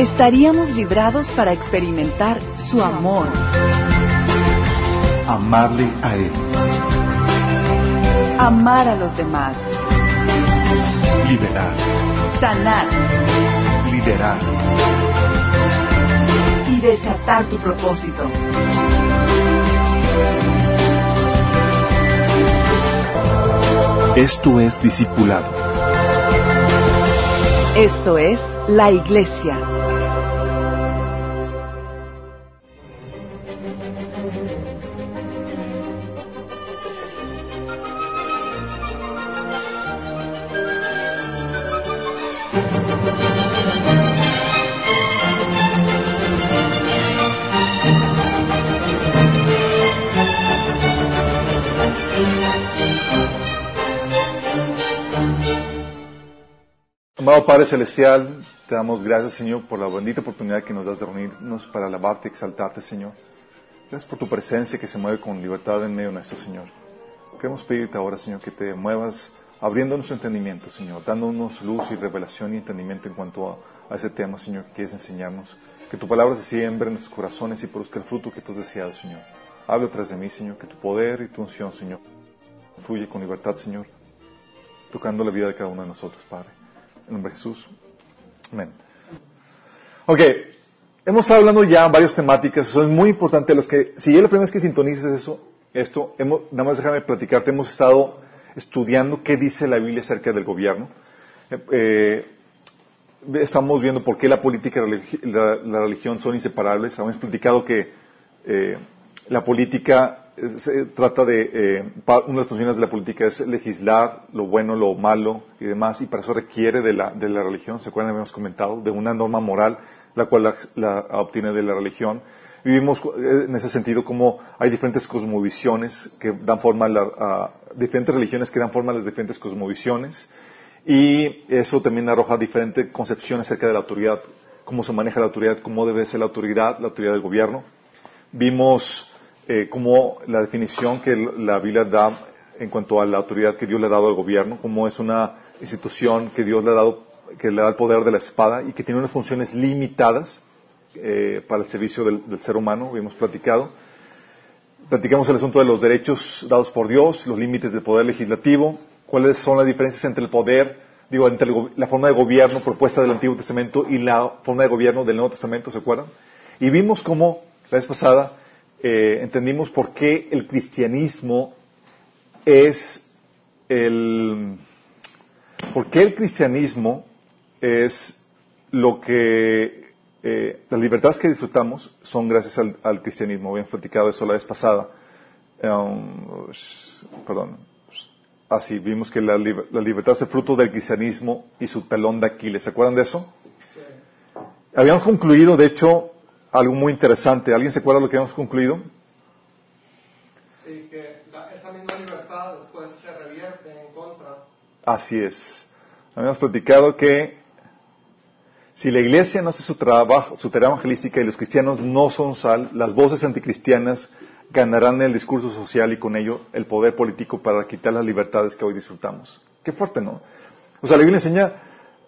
Estaríamos librados para experimentar su amor, Amarle a Él, amar a los demás, liberar, sanar liderar. y desatar tu propósito. Esto es discipulado. Esto es la iglesia. Padre Celestial, te damos gracias, Señor, por la bendita oportunidad que nos das de reunirnos para alabarte y exaltarte, Señor. Gracias por tu presencia que se mueve con libertad en medio nuestro Señor. Queremos pedirte ahora, Señor, que te muevas abriendo nuestro entendimiento, Señor, dándonos luz y revelación y entendimiento en cuanto a, a ese tema, Señor, que quieres enseñarnos. Que tu palabra se siembre en nuestros corazones y produzca el fruto que tú has deseado, Señor. Habla tras de mí, Señor, que tu poder y tu unción, Señor, fluye con libertad, Señor, tocando la vida de cada uno de nosotros, Padre. En nombre de Jesús. Amén. Ok, hemos estado hablando ya varias temáticas, eso es muy importante. Los que, si es la primera vez que sintonices eso, esto, hemos, nada más déjame platicarte, hemos estado estudiando qué dice la Biblia acerca del gobierno. Eh, eh, estamos viendo por qué la política y la, la religión son inseparables. Hemos platicado que eh, la política se trata de, eh, una de las funciones de la política es legislar lo bueno, lo malo y demás, y para eso requiere de la, de la religión, ¿se acuerdan? Habíamos comentado, de una norma moral, la cual la, obtiene de la religión. Vivimos eh, en ese sentido como hay diferentes cosmovisiones que dan forma a, la- a diferentes religiones que dan forma a las diferentes cosmovisiones, y eso también arroja diferente concepción acerca de la autoridad, cómo se maneja la autoridad, cómo debe ser la autoridad, la autoridad del gobierno. Vimos eh, cómo la definición que la Biblia da en cuanto a la autoridad que Dios le ha dado al gobierno, cómo es una institución que Dios le ha dado, que le da el poder de la espada y que tiene unas funciones limitadas eh, para el servicio del, ser humano, habíamos platicado. Platicamos el asunto de los derechos dados por Dios, los límites del poder legislativo, cuáles son las diferencias entre el poder, digo, entre el la forma de gobierno propuesta del Antiguo Testamento y la forma de gobierno del Nuevo Testamento, ¿se acuerdan? Y vimos cómo, la vez pasada, eh, entendimos por qué el cristianismo es el... ¿Por qué el cristianismo es lo que... eh, las libertades que disfrutamos son gracias al, al cristianismo. Habíamos platicado eso la vez pasada. Um, perdón. Así, vimos que la, la libertad es el fruto del cristianismo y su talón de Aquiles. ¿Se acuerdan de eso? Habíamos concluido, de hecho, algo muy interesante. ¿Alguien se acuerda de lo que habíamos concluido? Sí, que la- esa misma libertad después se revierte en contra. Así es. Habíamos platicado que si la iglesia no hace su trabajo, su tarea evangelística y los cristianos no son sal, las voces anticristianas ganarán el discurso social y con ello el poder político para quitar las libertades que hoy disfrutamos. Qué fuerte, ¿no? O sea, la Biblia enseña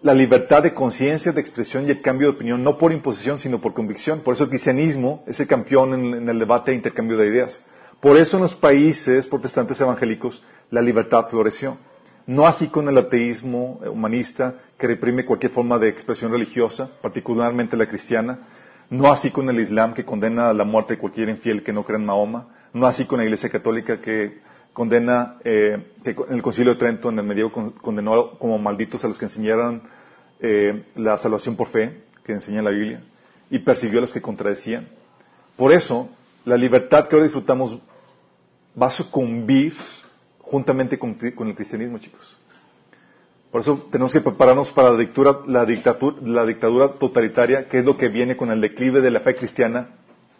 la libertad de conciencia, de expresión y el cambio de opinión, no por imposición, sino por convicción. Por eso el cristianismo es el campeón en, el debate e intercambio de ideas. Por eso en los países protestantes evangélicos la libertad floreció. No así con el ateísmo humanista que reprime cualquier forma de expresión religiosa, particularmente la cristiana. No así con el Islam que condena a la muerte de cualquier infiel que no cree en Mahoma. No así con la Iglesia Católica que condena, eh, que en el Concilio de Trento en el medievo con- condenó como malditos a los que enseñaran eh, la salvación por fe, que enseña la Biblia, y persiguió a los que contradecían. Por eso, la libertad que ahora disfrutamos va a sucumbir juntamente con, con el cristianismo, chicos. Por eso tenemos que prepararnos para la dictadura, la, dictatura, la dictadura totalitaria, que es lo que viene con el declive de la fe cristiana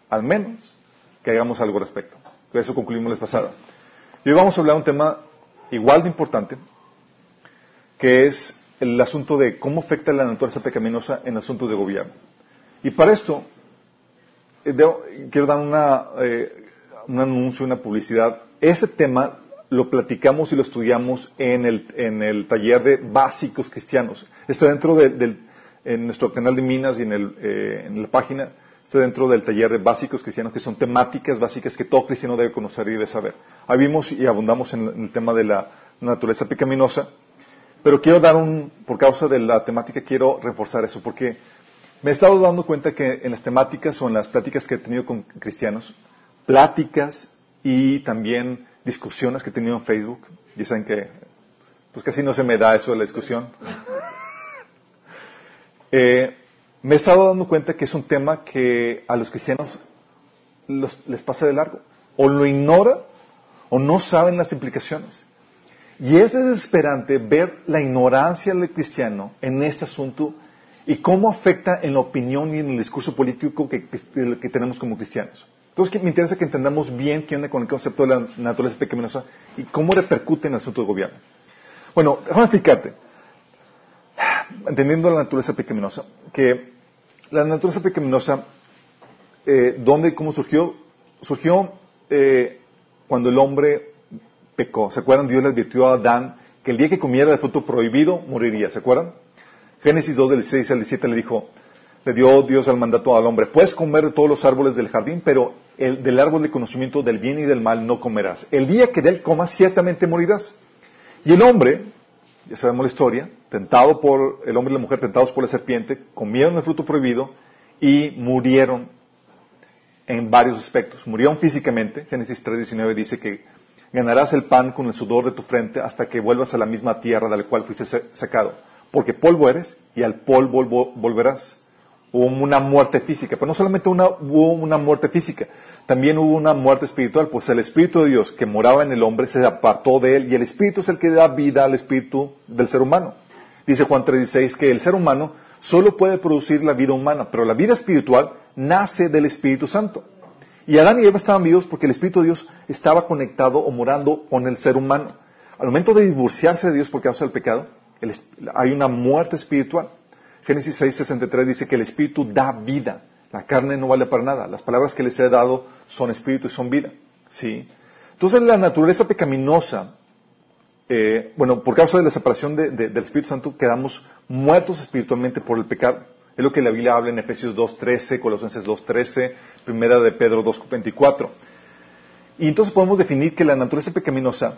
al menos que hagamos algo al respecto. Con eso concluimos la pasada. Y hoy vamos a hablar de un tema igual de importante, que es el asunto de cómo afecta la naturaleza pecaminosa en asuntos de gobierno. Y para esto, eh, quiero dar una, eh, un anuncio, una publicidad. Este tema lo platicamos y lo estudiamos en el, en el taller de básicos cristianos. Está dentro de, del, en nuestro canal de Minas y en, el, eh, en la página, está dentro del taller de básicos cristianos, que son temáticas básicas que todo cristiano debe conocer y debe saber. Ahí vimos y abundamos en, el tema de la naturaleza pecaminosa, pero quiero dar un, por causa de la temática, quiero reforzar eso, porque me he estado dando cuenta que en las temáticas o en las pláticas que he tenido con cristianos, pláticas y también discusiones que he tenido en Facebook, dicen que pues casi no se me da eso de la discusión. eh, me he estado dando cuenta que es un tema que a los cristianos les pasa de largo. O lo ignora o no saben las implicaciones. Y es desesperante ver la ignorancia del cristiano en este asunto y cómo afecta en la opinión y en el discurso político que, tenemos como cristianos. Entonces me interesa que entendamos bien qué onda con el concepto de la naturaleza pecaminosa y cómo repercute en el asunto de gobierno. Bueno, déjame explicarte, entendiendo la naturaleza pecaminosa, que la naturaleza pecaminosa, eh, ¿dónde y cómo surgió? Surgió eh, cuando el hombre pecó. ¿Se acuerdan? Dios le advirtió a Adán que el día que comiera del fruto prohibido moriría. ¿Se acuerdan? Génesis 2, del 16 al 17 le dijo, le dio Dios al mandato al hombre, puedes comer de todos los árboles del jardín, pero el, del árbol de conocimiento del bien y del mal no comerás. El día que de él comas, ciertamente morirás. Y el hombre, ya sabemos la historia, tentado por, el hombre y la mujer tentados por la serpiente, comieron el fruto prohibido y murieron en varios aspectos. Murieron físicamente, Génesis 3.19 dice que ganarás el pan con el sudor de tu frente hasta que vuelvas a la misma tierra de la cual fuiste sacado. Porque polvo eres y al polvo volverás hubo una muerte física, pero no solamente una, hubo una muerte física, también hubo una muerte espiritual, pues el Espíritu de Dios que moraba en el hombre se apartó de él y el Espíritu es el que da vida al Espíritu del ser humano. Dice Juan 3:16 que el ser humano solo puede producir la vida humana, pero la vida espiritual nace del Espíritu Santo. Y Adán y Eva estaban vivos porque el Espíritu de Dios estaba conectado o morando con el ser humano. Al momento de divorciarse de Dios por causa del pecado, hay una muerte espiritual. Génesis 6:63 dice que el Espíritu da vida. La carne no vale para nada. Las palabras que les he dado son espíritu y son vida. ¿Sí? Entonces la naturaleza pecaminosa, eh, bueno, por causa de la separación del Espíritu Santo, quedamos muertos espiritualmente por el pecado. Es lo que la Biblia habla en Efesios 2.13, Colosenses 2.13, Primera de Pedro 2.24. Y entonces podemos definir que la naturaleza pecaminosa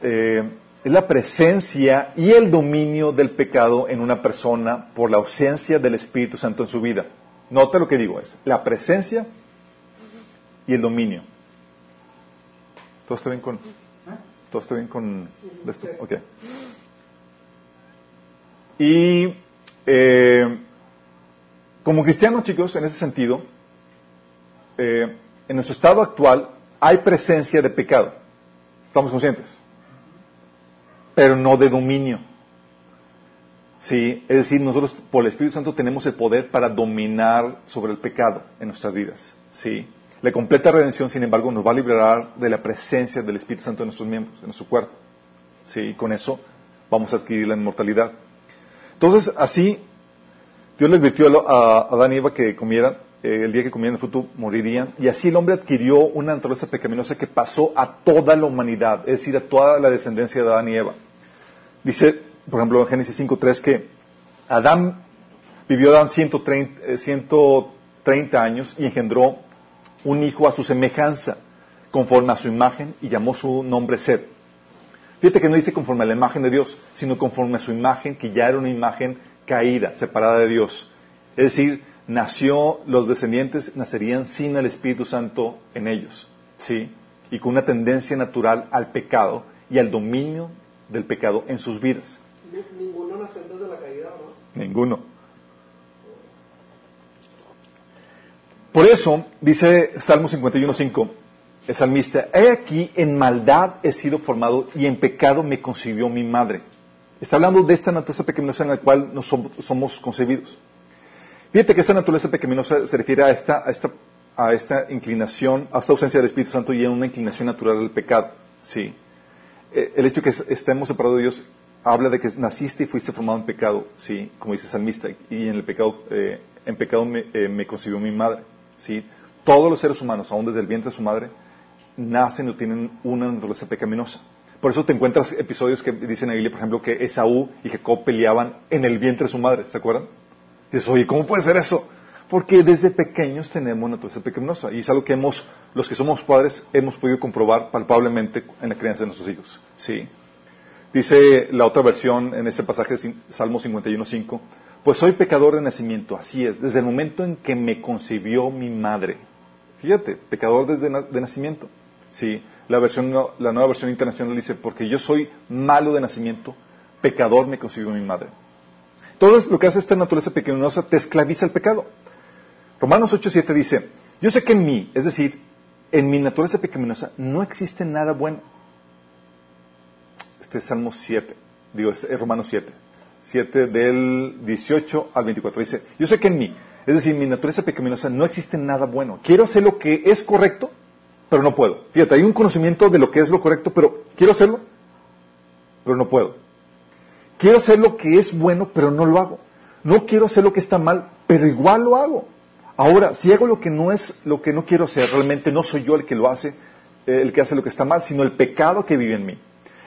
eh, es la presencia y el dominio del pecado en una persona por la ausencia del Espíritu Santo en su vida. Nota lo que digo, es la presencia y el dominio. ¿Todo está bien con, ¿todo está bien con esto? Ok. Y eh, como cristianos, chicos, en ese sentido, eh, en nuestro estado actual hay presencia de pecado. ¿Estamos conscientes? pero no de dominio. Sí, es decir, nosotros por el Espíritu Santo tenemos el poder para dominar sobre el pecado en nuestras vidas. Sí. La completa redención, sin embargo, nos va a liberar de la presencia del Espíritu Santo en nuestros miembros, en nuestro cuerpo. Sí, con eso vamos a adquirir la inmortalidad. Entonces, así, Dios le advirtió a Adán y Eva que comieran, eh, el día que comieran el fruto morirían, y así el hombre adquirió una naturaleza pecaminosa que pasó a toda la humanidad, es decir, a toda la descendencia de Adán y Eva. Dice, por ejemplo, en Génesis 5.3 que Adán vivió Adán 130, 130 años y engendró un hijo a su semejanza, conforme a su imagen, y llamó su nombre Sed. Fíjate que no dice conforme a la imagen de Dios, sino conforme a su imagen, que ya era una imagen caída, separada de Dios. Es decir, nació, los descendientes nacerían sin el Espíritu Santo en ellos, ¿sí? Y con una tendencia natural al pecado y al dominio del pecado en sus vidas. Ninguno nació de la caída, ¿no? Ninguno. Por eso, dice Salmo 51.5, el salmista, he aquí en maldad he sido formado y en pecado me concibió mi madre. Está hablando de esta naturaleza pecaminosa en la cual nos somos, concebidos. Fíjate que esta naturaleza pecaminosa se refiere a esta, a esta, a esta inclinación, a esta ausencia del Espíritu Santo y a una inclinación natural al pecado. Sí. Eh, El hecho de que estemos separados de Dios habla de que naciste y fuiste formado en pecado, sí, como dice el salmista, y en el pecado, eh, en pecado me, eh, me concibió mi madre, sí. Todos los seres humanos, aún desde el vientre de su madre, nacen o tienen una naturaleza pecaminosa. Por eso te encuentras episodios que dicen en por ejemplo, que Esaú y Jacob peleaban en el vientre de su madre, ¿se acuerdan? Y dices, oye, ¿cómo puede ser eso? Porque desde pequeños tenemos naturaleza pecaminosa y es algo que hemos, los que somos padres, hemos podido comprobar palpablemente en la crianza de nuestros hijos. ¿sí? Dice la otra versión en ese pasaje de Salmo 51.5, pues soy pecador de nacimiento, así es, desde el momento en que me concibió mi madre. Fíjate, pecador desde de nacimiento. Sí, la, versión, la nueva versión internacional dice, porque yo soy malo de nacimiento, pecador me concibió mi madre. Entonces, lo que hace esta naturaleza pecaminosa te esclaviza el pecado. Romanos 8.7 dice, yo sé que en mí, es decir, en mi naturaleza pecaminosa, no existe nada bueno. Este es Salmo 7, digo, es Romanos 7, 7 del 18 al 24. Dice, yo sé que en mí, es decir, mi naturaleza pecaminosa, no existe nada bueno. Quiero hacer lo que es correcto, pero no puedo. Fíjate, hay un conocimiento de lo que es lo correcto, pero quiero hacerlo, pero no puedo. Quiero hacer lo que es bueno, pero no lo hago. No quiero hacer lo que está mal, pero igual lo hago. Ahora, si hago lo que no es lo que no quiero hacer, realmente no soy yo el que lo hace, eh, el que hace lo que está mal, sino el pecado que vive en mí.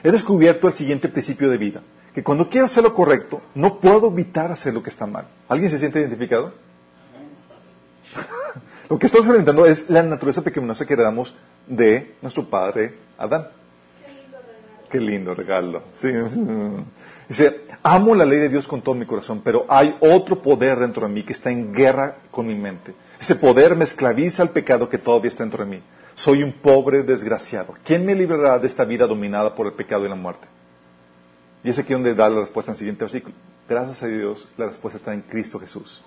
He descubierto el siguiente principio de vida, que cuando quiero hacer lo correcto, no puedo evitar hacer lo que está mal. ¿Alguien se siente identificado? lo que estamos experimentando es la naturaleza pecaminosa que heredamos de nuestro padre Adán. Qué lindo regalo. Sí. Dice, amo la ley de Dios con todo mi corazón, pero hay otro poder dentro de mí que está en guerra con mi mente. Ese poder me esclaviza al pecado que todavía está dentro de mí. Soy un pobre desgraciado. ¿Quién me librará de esta vida dominada por el pecado y la muerte? Y es aquí donde da la respuesta en el siguiente versículo. Gracias a Dios, la respuesta está en Cristo Jesús,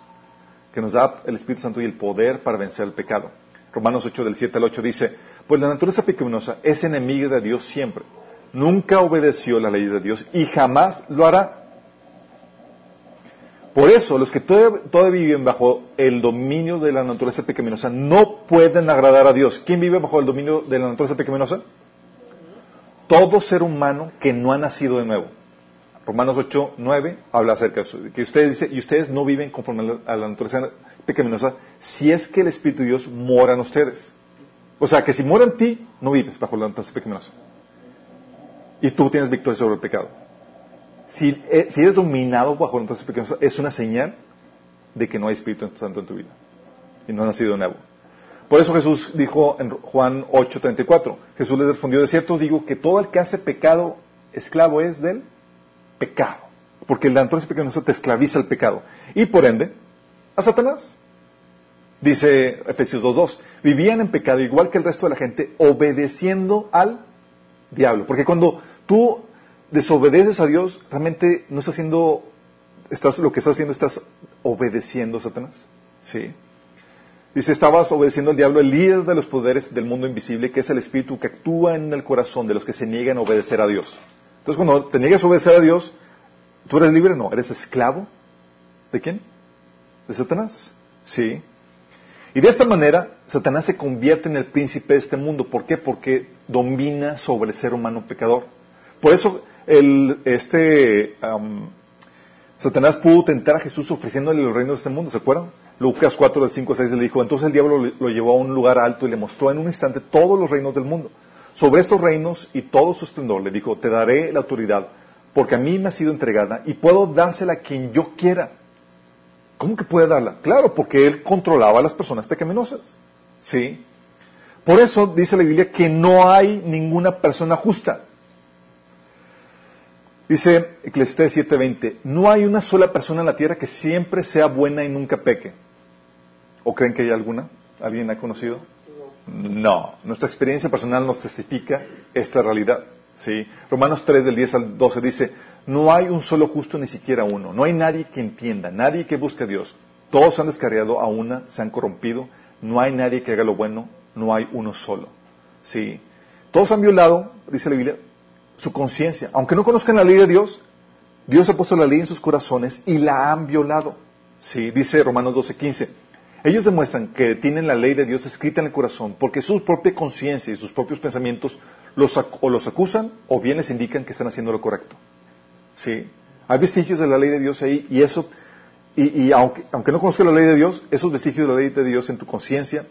que nos da el Espíritu Santo y el poder para vencer el pecado. Romanos 8 del 7 al 8 dice, pues la naturaleza pecaminosa es enemiga de Dios siempre nunca obedeció la ley de Dios y jamás lo hará. Por eso, los que todavía, viven bajo el dominio de la naturaleza pecaminosa no pueden agradar a Dios. ¿Quién vive bajo el dominio de la naturaleza pecaminosa? Todo ser humano que no ha nacido de nuevo. Romanos 8, 9 habla acerca de eso. Que ustedes dice, y ustedes no viven conforme a la naturaleza pecaminosa si es que el Espíritu de Dios mora en ustedes. O sea, que si mora en ti, no vives bajo la naturaleza pecaminosa y tú tienes victoria sobre el pecado. Si, eh, si eres dominado bajo la naturaleza pecaminosa, es una señal de que no hay Espíritu Santo en tu vida y no has nacido nuevo. Por eso Jesús dijo en Juan 8:34, Jesús les respondió, de cierto os digo que todo el que hace pecado, esclavo es del pecado. Porque la naturaleza pecaminosa te esclaviza al pecado. Y por ende, a Satanás. Dice Efesios 2.2, vivían en pecado igual que el resto de la gente, obedeciendo al diablo. Porque cuando tú desobedeces a Dios, realmente no estás haciendo, estás, lo que estás haciendo, estás obedeciendo a Satanás. ¿Sí? Dice, estabas obedeciendo al diablo, el líder de los poderes del mundo invisible, que es el espíritu que actúa en el corazón de los que se niegan a obedecer a Dios. Entonces, cuando te niegas a obedecer a Dios, ¿tú eres libre? No, eres esclavo. ¿De quién? De Satanás. Sí. Y de esta manera, Satanás se convierte en el príncipe de este mundo. ¿Por qué? Porque domina sobre el ser humano pecador. Por eso, el, este, Satanás pudo tentar a Jesús ofreciéndole los reinos de este mundo. ¿Se acuerdan? Lucas 4, del 5 al 6 le dijo, entonces el diablo lo llevó a un lugar alto y le mostró en un instante todos los reinos del mundo. Sobre estos reinos y todo su esplendor le dijo, te daré la autoridad, porque a mí me ha sido entregada y puedo dársela a quien yo quiera. ¿Cómo que puede darla? Claro, porque él controlaba a las personas pecaminosas. ¿Sí? Por eso dice la Biblia que no hay ninguna persona justa. Dice Eclesiastés 7:20, no hay una sola persona en la tierra que siempre sea buena y nunca peque. ¿O creen que hay alguna? ¿Alguien ha conocido? No. Nuestra experiencia personal nos testifica esta realidad. ¿sí? Romanos 3 del 10 al 12 dice, no hay un solo justo ni siquiera uno. No hay nadie que entienda, nadie que busque a Dios. Todos han descarriado a una, se han corrompido. No hay nadie que haga lo bueno, no hay uno solo. Sí. Todos han violado, dice la Biblia, su conciencia. Aunque no conozcan la ley de Dios, Dios ha puesto la ley en sus corazones y la han violado. Sí, dice Romanos 12:15. Ellos demuestran que tienen la ley de Dios escrita en el corazón porque su propia conciencia y sus propios pensamientos los, o los acusan o bien les indican que están haciendo lo correcto. ¿Sí? Hay vestigios de la ley de Dios ahí y eso, y, aunque, aunque, no conozcas la ley de Dios, esos vestigios de la ley de Dios en tu conciencia,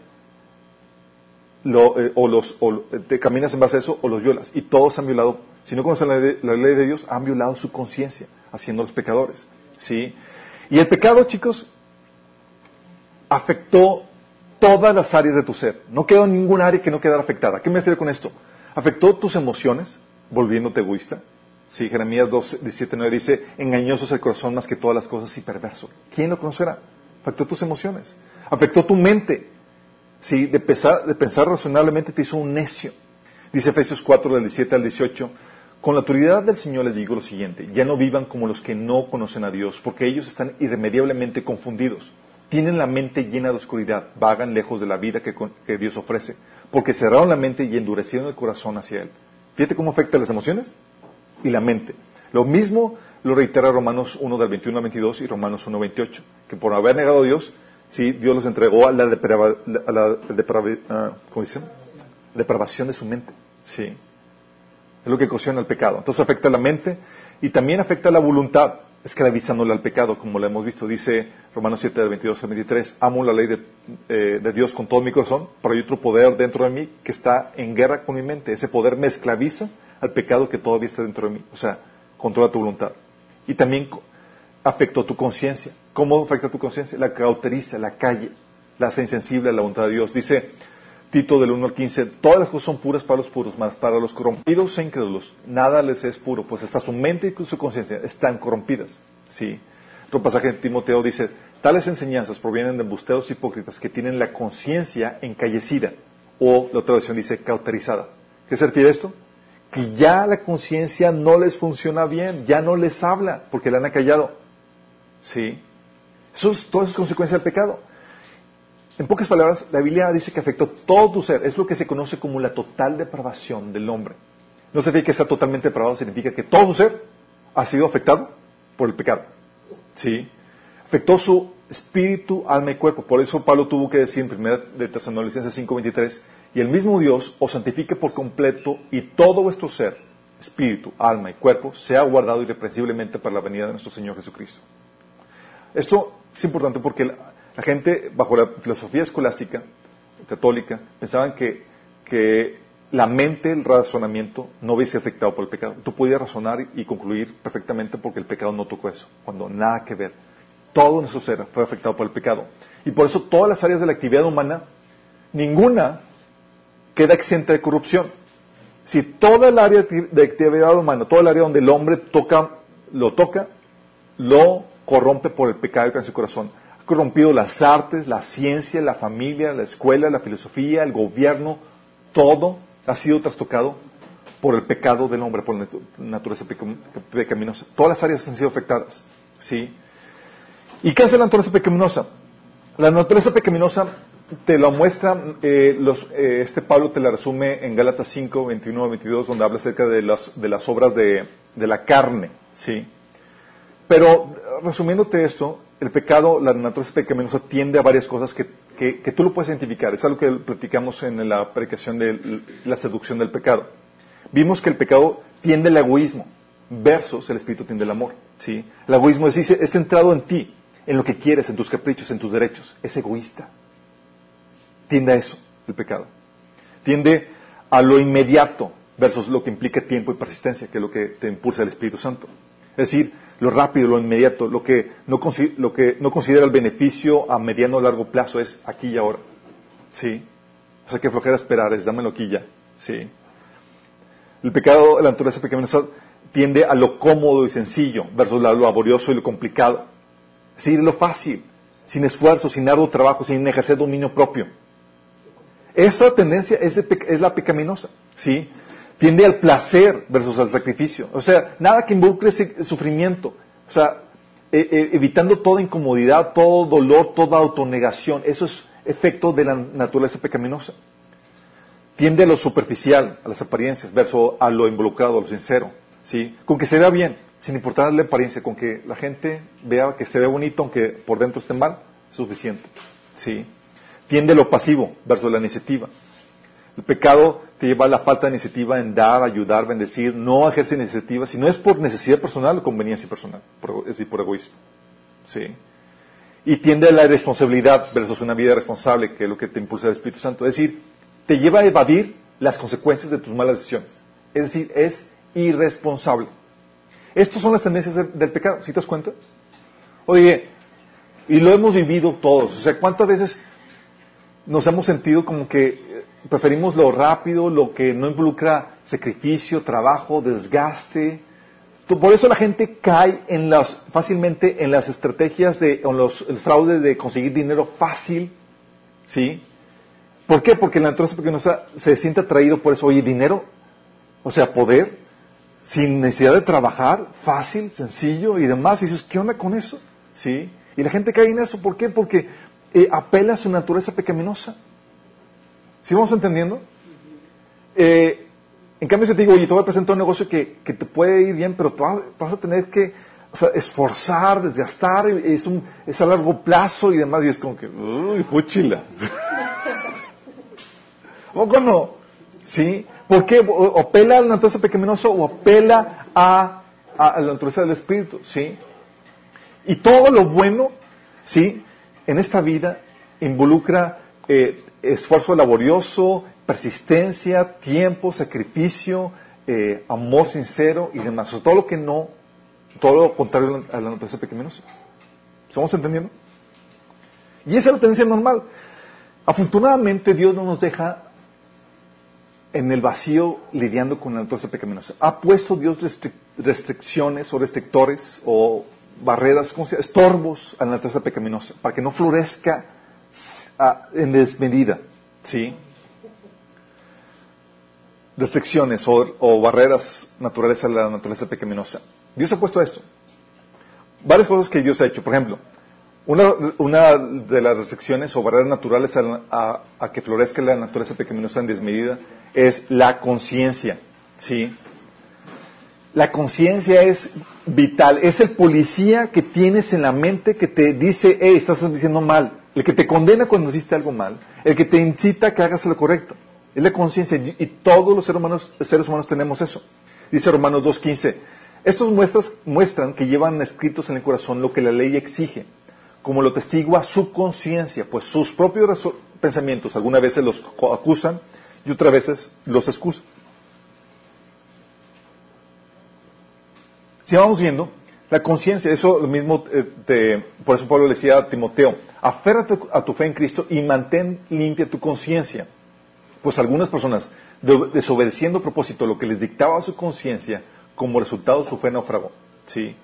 eh, o, los, o te caminas en base a eso o los violas. Y todos han violado, si no conocen la, la ley de Dios, han violado su conciencia, haciendo los pecadores. ¿Sí? Y el pecado, chicos, afectó todas las áreas de tu ser. No quedó ningún área que no quedara afectada. ¿Qué me refiero con esto? Afectó tus emociones, volviéndote egoísta. Sí, Jeremías 2, 17, 9 dice, engañoso es el corazón más que todas las cosas y perverso. ¿Quién lo conocerá? Afectó tus emociones. Afectó tu mente. Sí, de pensar, de pensar razonablemente te hizo un necio. Dice Efesios 4, del 17 al 18, con la autoridad del Señor les digo lo siguiente, ya no vivan como los que no conocen a Dios, porque ellos están irremediablemente confundidos. Tienen la mente llena de oscuridad, vagan lejos de la vida que, Dios ofrece, porque cerraron la mente y endurecieron el corazón hacia Él. Fíjate cómo afecta las emociones y la mente. Lo mismo lo reitera Romanos 1 del 21 al 22 y Romanos 1 28, que por haber negado a Dios, sí, Dios los entregó a la, ah, depravación de su mente. Sí. Es lo que ocasiona el pecado. Entonces afecta la mente y también afecta la voluntad, esclavizándole al pecado, como lo hemos visto. Dice Romanos 7, del 22 al 23, amo la ley de, eh, de, Dios con todo mi corazón, pero hay otro poder dentro de mí que está en guerra con mi mente. Ese poder me esclaviza al pecado que todavía está dentro de mí. O sea, controla tu voluntad. Y también afectó tu conciencia. ¿Cómo afecta tu conciencia? La cauteriza, la calle, la hace insensible a la voluntad de Dios. Dice Tito del 1 al 15, todas las cosas son puras para los puros, mas para los corrompidos e incrédulos nada les es puro, pues hasta su mente y su conciencia están corrompidas. ¿Sí? Otro pasaje de Timoteo dice, tales enseñanzas provienen de embusteros hipócritas que tienen la conciencia encallecida, o la otra versión dice cauterizada. ¿Qué se refiere esto? Que ya la conciencia no les funciona bien, ya no les habla, porque la han acallado. ¿Sí? Eso es, todo eso es consecuencia del pecado. En pocas palabras, la Biblia dice que afectó todo tu ser. Es lo que se conoce como la total depravación del hombre. No significa que está totalmente depravado, significa que todo su ser ha sido afectado por el pecado. ¿Sí? Afectó su espíritu, alma y cuerpo. Por eso Pablo tuvo que decir en 1 de Tesalonicenses 5:23, y el mismo Dios os santifique por completo y todo vuestro ser, espíritu, alma y cuerpo, sea guardado irreprensiblemente para la venida de nuestro Señor Jesucristo. Esto es importante porque la gente, bajo la filosofía escolástica católica, pensaban que, la mente, el razonamiento, no hubiese afectado por el pecado. Tú podías razonar y concluir perfectamente porque el pecado no tocó eso, cuando nada que ver. Todo nuestro ser fue afectado por el pecado. Y por eso todas las áreas de la actividad humana, ninguna queda exenta de corrupción. Si toda el área de actividad humana, todo el área donde el hombre toca, lo toca, lo corrompe por el pecado que en su corazón corrompido las artes, la ciencia, la familia, la escuela, la filosofía, el gobierno, todo ha sido trastocado por el pecado del hombre, por la naturaleza pecaminosa. Todas las áreas han sido afectadas. ¿sí? ¿Y qué hace la naturaleza pecaminosa? La naturaleza pecaminosa te lo muestra, eh, eh, este Pablo te la resume en Gálatas 5, 21 22, donde habla acerca de las, de las obras de, de la carne. ¿sí? Pero resumiéndote esto, el pecado, la naturaleza pecaminosa tiende a varias cosas que, tú lo puedes identificar. Es algo que platicamos en la predicación de la seducción del pecado. Vimos que el pecado tiende al egoísmo, versus el espíritu tiende al amor. ¿sí? El egoísmo es, es centrado en ti, en lo que quieres, en tus caprichos, en tus derechos. Es egoísta. Tiende a eso, el pecado. Tiende a lo inmediato versus lo que implica tiempo y persistencia, que es lo que te impulsa el Espíritu Santo. Es decir, lo rápido, lo inmediato, lo que no, lo que no considera el beneficio a mediano o largo plazo es aquí y ahora. ¿Sí? O sea, que flojera esperar, es dámelo aquí ya. ¿Sí? El pecado, la naturaleza pecaminosa tiende a lo cómodo y sencillo versus lo laborioso y lo complicado. Decir, lo fácil, sin esfuerzo, sin arduo trabajo, sin ejercer dominio propio. Esa tendencia es, es la pecaminosa. ¿Sí? Tiende al placer versus al sacrificio. O sea, nada que involucre ese sufrimiento. O sea, e, e, evitando toda incomodidad, todo dolor, toda autonegación. Eso es efecto de la naturaleza pecaminosa. Tiende a lo superficial, a las apariencias, versus a lo involucrado, a lo sincero. ¿sí? Con que se vea bien. sin importar la apariencia, con que la gente vea que se ve bonito, aunque por dentro esté mal, suficiente. ¿Sí? Tiende lo pasivo versus la iniciativa. El pecado te lleva a la falta de iniciativa en dar, ayudar, bendecir, no ejerce iniciativa, si no es por necesidad personal o conveniencia personal, es decir, por egoísmo. ¿Sí? Y tiende a la irresponsabilidad versus una vida responsable, que es lo que te impulsa el Espíritu Santo. Es decir, te lleva a evadir las consecuencias de tus malas decisiones. Es decir, es irresponsable. Estas son las tendencias del, pecado, ¿sí te das cuenta? Oye, y lo hemos vivido todos. O sea, ¿cuántas veces nos hemos sentido como que eh, preferimos lo rápido, lo que no involucra sacrificio, trabajo, desgaste? Por eso la gente cae en las, fácilmente en las estrategias de, en los, el fraude de conseguir dinero fácil, ¿sí? ¿Por qué? Porque la naturaleza pecaminosa se siente atraído por eso. Oye, dinero, o sea, poder, sin necesidad de trabajar, fácil, sencillo y demás. Y dices, ¿qué onda con eso? ¿Sí? Y la gente cae en eso. ¿Por qué? Porque eh, apela a su naturaleza pecaminosa. ¿Sí vamos entendiendo? Eh, en cambio, si te digo, oye, te voy a presentar un negocio que, que te puede ir bien, pero vas, a tener que o sea, esforzar, desgastar, es, un, es a largo plazo y demás, y es como que, uy, fúchila. ¿O cómo no? ¿Sí? ¿Por qué? O, o apela a la naturaleza pecaminosa o apela a, a- a la naturaleza del Espíritu, ¿sí? Y todo lo bueno, ¿sí? En esta vida involucra eh, esfuerzo laborioso, persistencia, tiempo, sacrificio, eh, amor sincero y demás. Todo lo que no, todo lo contrario a la naturaleza pecaminosa. ¿Estamos entendiendo? Y esa es la tendencia normal. Afortunadamente Dios no nos deja en el vacío lidiando con la naturaleza pecaminosa. Ha puesto Dios restric- restricciones o restrictores o barreras, ¿cómo se llama? Estorbos a la naturaleza pecaminosa para que no florezca ah, en desmedida. ¿Sí? Restricciones o, o barreras naturales a la naturaleza pecaminosa. Dios ha puesto esto. Varias cosas que Dios ha hecho. Por ejemplo, una, una de las restricciones o barreras naturales a- a que florezca la naturaleza pecaminosa en desmedida es la conciencia. ¿Sí? La conciencia es vital, es el policía que tienes en la mente que te dice, hey, estás diciendo mal, el que te condena cuando hiciste algo mal, el que te incita a que hagas lo correcto. Es la conciencia y todos los seres humanos, seres humanos tenemos eso. Dice Romanos 2.15, estos muestras, muestran que llevan escritos en el corazón lo que la ley exige, como lo testigua su conciencia, pues sus propios pensamientos algunas veces los acusan y otras veces los excusan. Si vamos viendo, la conciencia, eso lo mismo, eh, por eso Pablo le decía a Timoteo, aférrate a tu fe en Cristo y mantén limpia tu conciencia. Pues algunas personas, de- desobedeciendo a propósito lo que les dictaba su conciencia, como resultado su fe naufragó. ¿sí?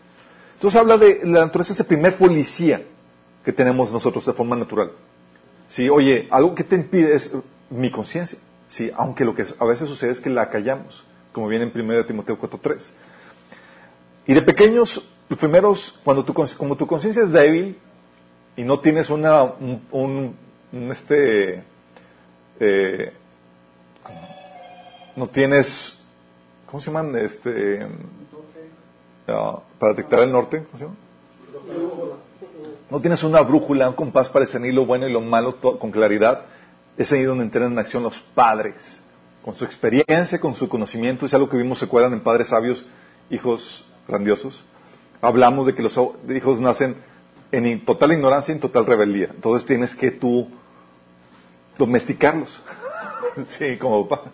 Entonces habla de la naturaleza, ese primer policía que tenemos nosotros de forma natural. ¿Sí? Oye, algo que te impide es mi conciencia. ¿sí? Aunque lo que a veces sucede es que la callamos, como viene en 1 Timoteo 4.3. Y de pequeños, los primeros, cuando tu, como tu conciencia es débil y no tienes una, un, un- este, eh, no tienes, ¿cómo se llaman? Este, ah, para detectar el norte, ¿cómo se llama? No tienes una brújula, un compás para discernir lo bueno y lo malo con claridad. Es ahí donde entran en acción los padres, con su experiencia, con su conocimiento. Es algo que vimos, se acuerdan en Padres Sabios, hijos grandiosos. Hablamos de que los hijos nacen en total ignorancia y en total rebeldía. Entonces tienes que tú domesticarlos. sí, como papá.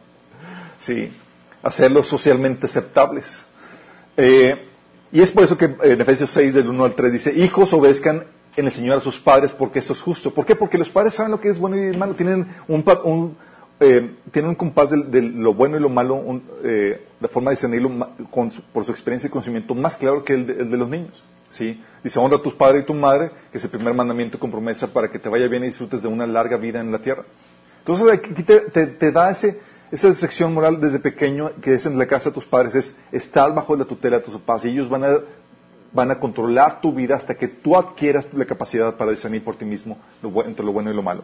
Sí, hacerlos socialmente aceptables. Eh, y es por eso que en Efesios 6, del 1 al 3, dice, hijos obedezcan en el Señor a sus padres porque esto es justo. ¿Por qué? Porque los padres saben lo que es bueno y malo. Tienen un, un, eh, tienen un compás de, de lo bueno y lo malo, eh, la forma de discernirlo por su experiencia y conocimiento más claro que el de, el de los niños. ¿sí? Dice, honra a tus padres y tu madre, que es el primer mandamiento con promesa para que te vaya bien y disfrutes de una larga vida en la tierra. Entonces aquí te, da ese, esa sección moral desde pequeño que es en la casa de tus padres, es estás bajo la tutela de tus papás y ellos van a, van a controlar tu vida hasta que tú adquieras la capacidad para discernir por ti mismo lo entre lo bueno y lo malo.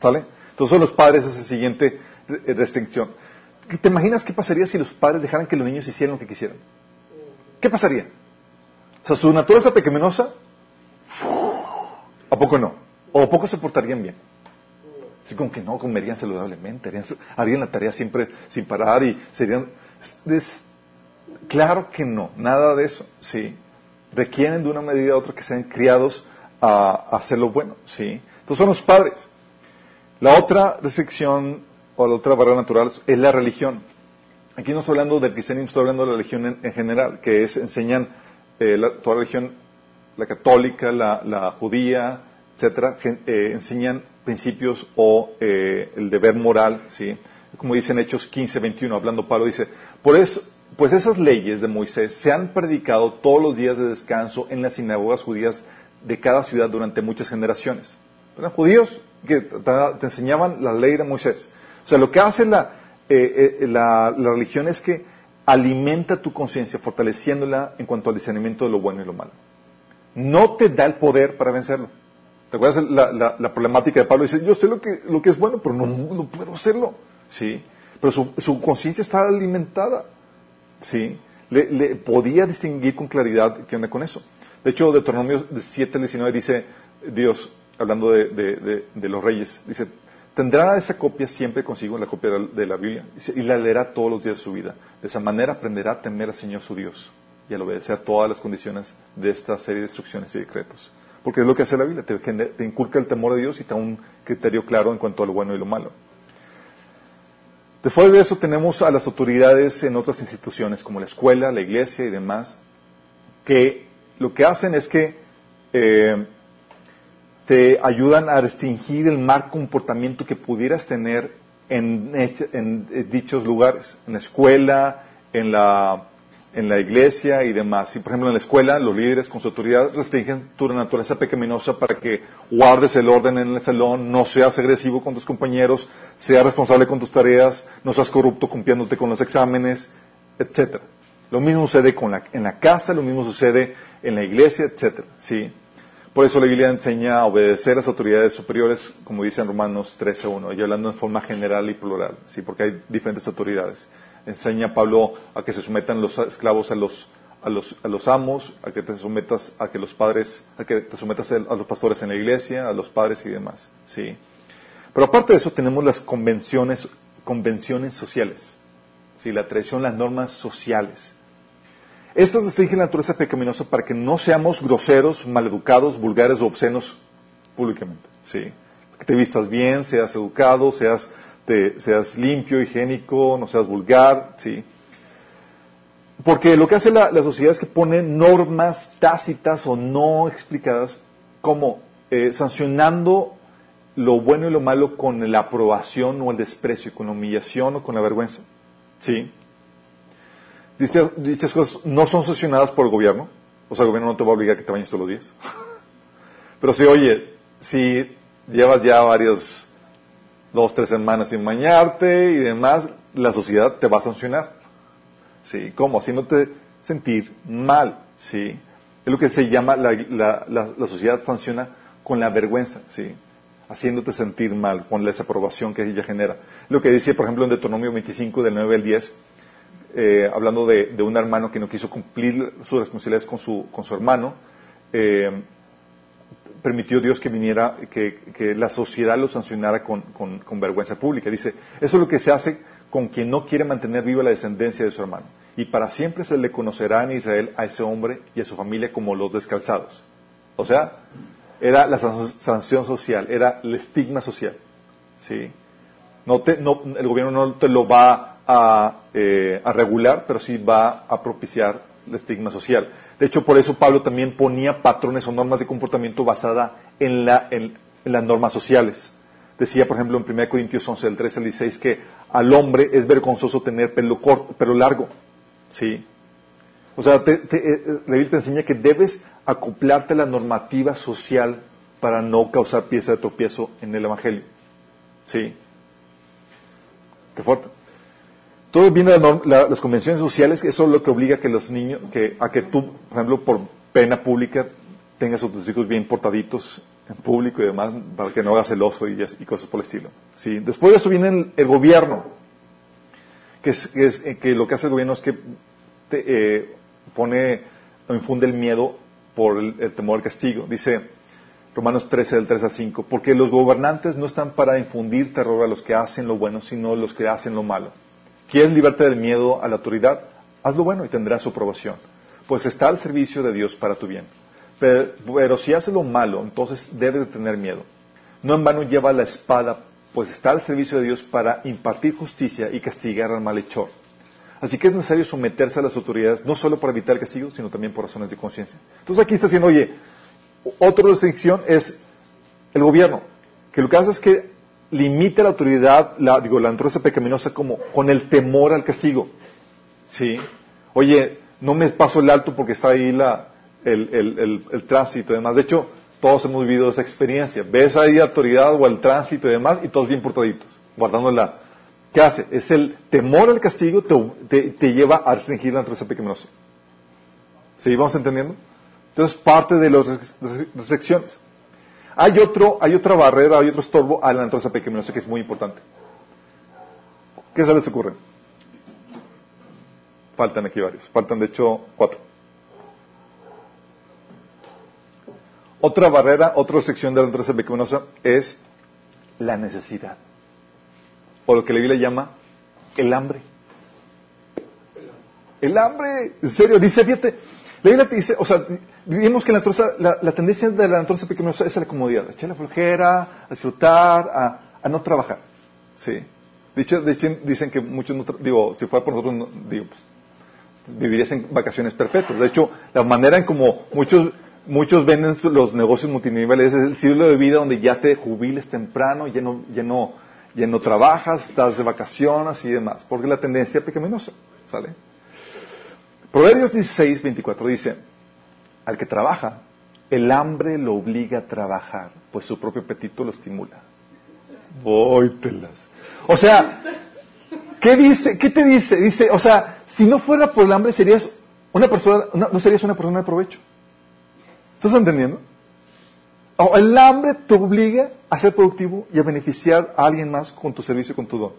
¿Sale? Entonces los padres es la siguiente re- restricción. ¿Te imaginas qué pasaría si los padres dejaran que los niños hicieran lo que quisieran? ¿qué pasaría? O sea, su naturaleza pecaminosa, ¿a poco no? ¿O a poco se portarían bien? Así como que no, comerían saludablemente, harían, harían la tarea siempre sin parar y serían... es- claro que no, nada de eso, ¿sí? Requieren de una medida u otra que sean criados a, a hacer lo bueno, ¿sí? Entonces son los padres. La otra restricción o la otra barrera natural es la religión. Aquí no estoy hablando del cristianismo, estoy hablando de la religión en, en general, que es, enseñan eh, toda la religión, la católica, la, judía, etcétera, eh, enseñan principios o eh, el deber moral, ¿sí? Como dice en Hechos 15, 21, hablando Pablo, dice, por eso, pues esas leyes de Moisés se han predicado todos los días de descanso en las sinagogas judías de cada ciudad durante muchas generaciones. Eran judíos que te, te enseñaban la ley de Moisés. O sea, lo que hace la, eh, eh, la, la religión es que alimenta tu conciencia, fortaleciéndola en cuanto al discernimiento de lo bueno y lo malo. No te da el poder para vencerlo. ¿Te acuerdas la, la- la problemática de Pablo? Dice, yo sé lo que, lo que es bueno, pero no, no puedo hacerlo. ¿Sí? Pero su, su conciencia está alimentada. ¿Sí? Le, le podía distinguir con claridad qué onda con eso. De hecho, Deuteronomio 7, 19 dice Dios, hablando de, los reyes, dice, tendrá esa copia siempre consigo, la copia de la, Biblia, y la leerá todos los días de su vida. De esa manera aprenderá a temer al Señor su Dios y al obedecer todas las condiciones de esta serie de instrucciones y decretos. Porque es lo que hace la Biblia, te, te inculca el temor de Dios y te da un criterio claro en cuanto a lo bueno y lo malo. Después de eso tenemos a las autoridades en otras instituciones como la escuela, la iglesia y demás, que lo que hacen es que eh, te ayudan a restringir el mal comportamiento que pudieras tener en, en, eh, dichos lugares, en la escuela, en la, en la iglesia y demás. Y por ejemplo en la escuela, los líderes con su autoridad restringen tu naturaleza pecaminosa para que guardes el orden en el salón, no seas agresivo con tus compañeros, seas responsable con tus tareas, no seas corrupto cumpliéndote con los exámenes, etcétera. Lo mismo sucede con la- en la casa, lo mismo sucede en la iglesia, etcétera. ¿sí? Por eso la Biblia enseña a obedecer a las autoridades superiores, como dice en Romanos 13.1, y hablando en forma general y plural, ¿sí? porque hay diferentes autoridades. Enseña a Pablo a que se sometan los esclavos a los, a los, a los amos, a que te sometas a que los padres, a que te sometas a los pastores en la iglesia, a los padres y demás. ¿sí? Pero aparte de eso tenemos las convenciones, convenciones sociales, ¿sí? la tradición, las normas sociales. Estas restringen la naturaleza pecaminosa para que no seamos groseros, maleducados, vulgares o obscenos públicamente. ¿sí? Que te vistas bien, seas educado, seas, te- seas limpio, higiénico, no seas vulgar. ¿sí? Porque lo que hace la, la sociedad es que pone normas tácitas o no explicadas como eh, sancionando lo bueno y lo malo con la aprobación o el desprecio, con la humillación o con la vergüenza. ¿Sí? Dichas, cosas no son sancionadas por el gobierno. O sea, el gobierno no te va a obligar a que te bañes todos los días. Pero si, oye, si llevas ya varios, dos, tres semanas sin bañarte y demás, la sociedad te va a sancionar. ¿Sí? ¿Cómo? Haciéndote sentir mal. ¿Sí? Es lo que se llama, la, la, la, la sociedad sanciona con la vergüenza. ¿Sí? Haciéndote sentir mal, con la desaprobación que ella genera. Lo que dice, por ejemplo, en Deuteronomio 25, del 9 al 10, eh, hablando de, un hermano que no quiso cumplir sus responsabilidades con su, con su hermano, eh, permitió Dios que viniera, que, que, la sociedad lo sancionara con, con, con, vergüenza pública. Dice, eso es lo que se hace con quien no quiere mantener viva la descendencia de su hermano. Y para siempre se le conocerá en Israel a ese hombre y a su familia como los descalzados. O sea, era la sanción social, era el estigma social. ¿sí? No te, no, el gobierno no te lo va a, eh, a, regular, pero sí va a propiciar el estigma social. De hecho, por eso Pablo también ponía patrones o normas de comportamiento basada en, la, en, las normas sociales. Decía, por ejemplo, en 1 Corintios 11, del 13 al 16, que al hombre es vergonzoso tener pelo, corto, pelo largo. ¿Sí? O sea, te, te, eh, la te enseña que debes acoplarte a la normativa social para no causar pieza de tropiezo en el Evangelio. ¿Sí? Qué fuerte. Todo viene de la, la, las convenciones sociales, eso es lo que obliga a que los niños, que, a que tú, por ejemplo, por pena pública, tengas a tus hijos bien portaditos en público y demás, para que no hagas el oso y, cosas por el estilo. ¿sí? Después de eso viene el, el gobierno, que, es, que, es, que, lo que hace el gobierno es que te, eh, pone o infunde el miedo por el, el temor al castigo. Dice Romanos 13 del 3 a 5, porque los gobernantes no están para infundir terror a los que hacen lo bueno, sino a los que hacen lo malo. ¿Quieres libertad del miedo a la autoridad? Haz lo bueno y tendrás su aprobación, pues está al servicio de Dios para tu bien. Pero, pero si haces lo malo, entonces debes de tener miedo. No en vano lleva la espada, pues está al servicio de Dios para impartir justicia y castigar al malhechor. Así que es necesario someterse a las autoridades, no solo para evitar el castigo, sino también por razones de conciencia. Entonces aquí está diciendo, oye, otra restricción es el gobierno, que lo que hace es que limite la autoridad, la, digo, la naturaleza pecaminosa como con el temor al castigo. ¿Sí? Oye, no me paso el alto porque está ahí la, el, el, el, tránsito y demás. De hecho, todos hemos vivido esa experiencia. Ves ahí la autoridad o el tránsito y demás y todos bien portaditos, guardando la... ¿Qué hace? Es el temor al castigo te, te, te lleva a restringir la naturaleza pecaminosa. ¿Sí? ¿Vamos entendiendo? Entonces, parte de las restricciones. Hay, otro, hay otra barrera, hay otro estorbo a la naturaleza pecaminosa que es muy importante. ¿Qué se les ocurre? Faltan aquí varios. Faltan, de hecho, cuatro. Otra barrera, otra restricción de la naturaleza pecaminosa es la necesidad. O lo que la Biblia llama el hambre. El hambre, en serio, dice, fíjate, la Biblia te dice, o sea, vimos que la, tendencia de la naturaleza pecaminosa es a la comodidad, a echar la flojera, a disfrutar, a, a no trabajar. ¿Sí? De hecho, de hecho, dicen que muchos, no digo, si fuera por nosotros, no, digo, pues, vivirías en vacaciones perpetuas. De hecho, la manera en como muchos, muchos venden los negocios multiniveles es el estilo de vida donde ya te jubiles temprano, ya no, ya no, ya no trabajas, estás de vacaciones y demás, porque la tendencia pecaminosa, ¿sale? Proverbios 16, 24 dice, al que trabaja, el hambre lo obliga a trabajar, pues su propio apetito lo estimula. Vóytelas. O sea, ¿qué dice? ¿Qué te dice? Dice, o sea, si no fuera por el hambre serías una persona, no, serías una persona de provecho. ¿Estás entendiendo? O el hambre te obliga a ser productivo y a beneficiar a alguien más con tu servicio y con tu don.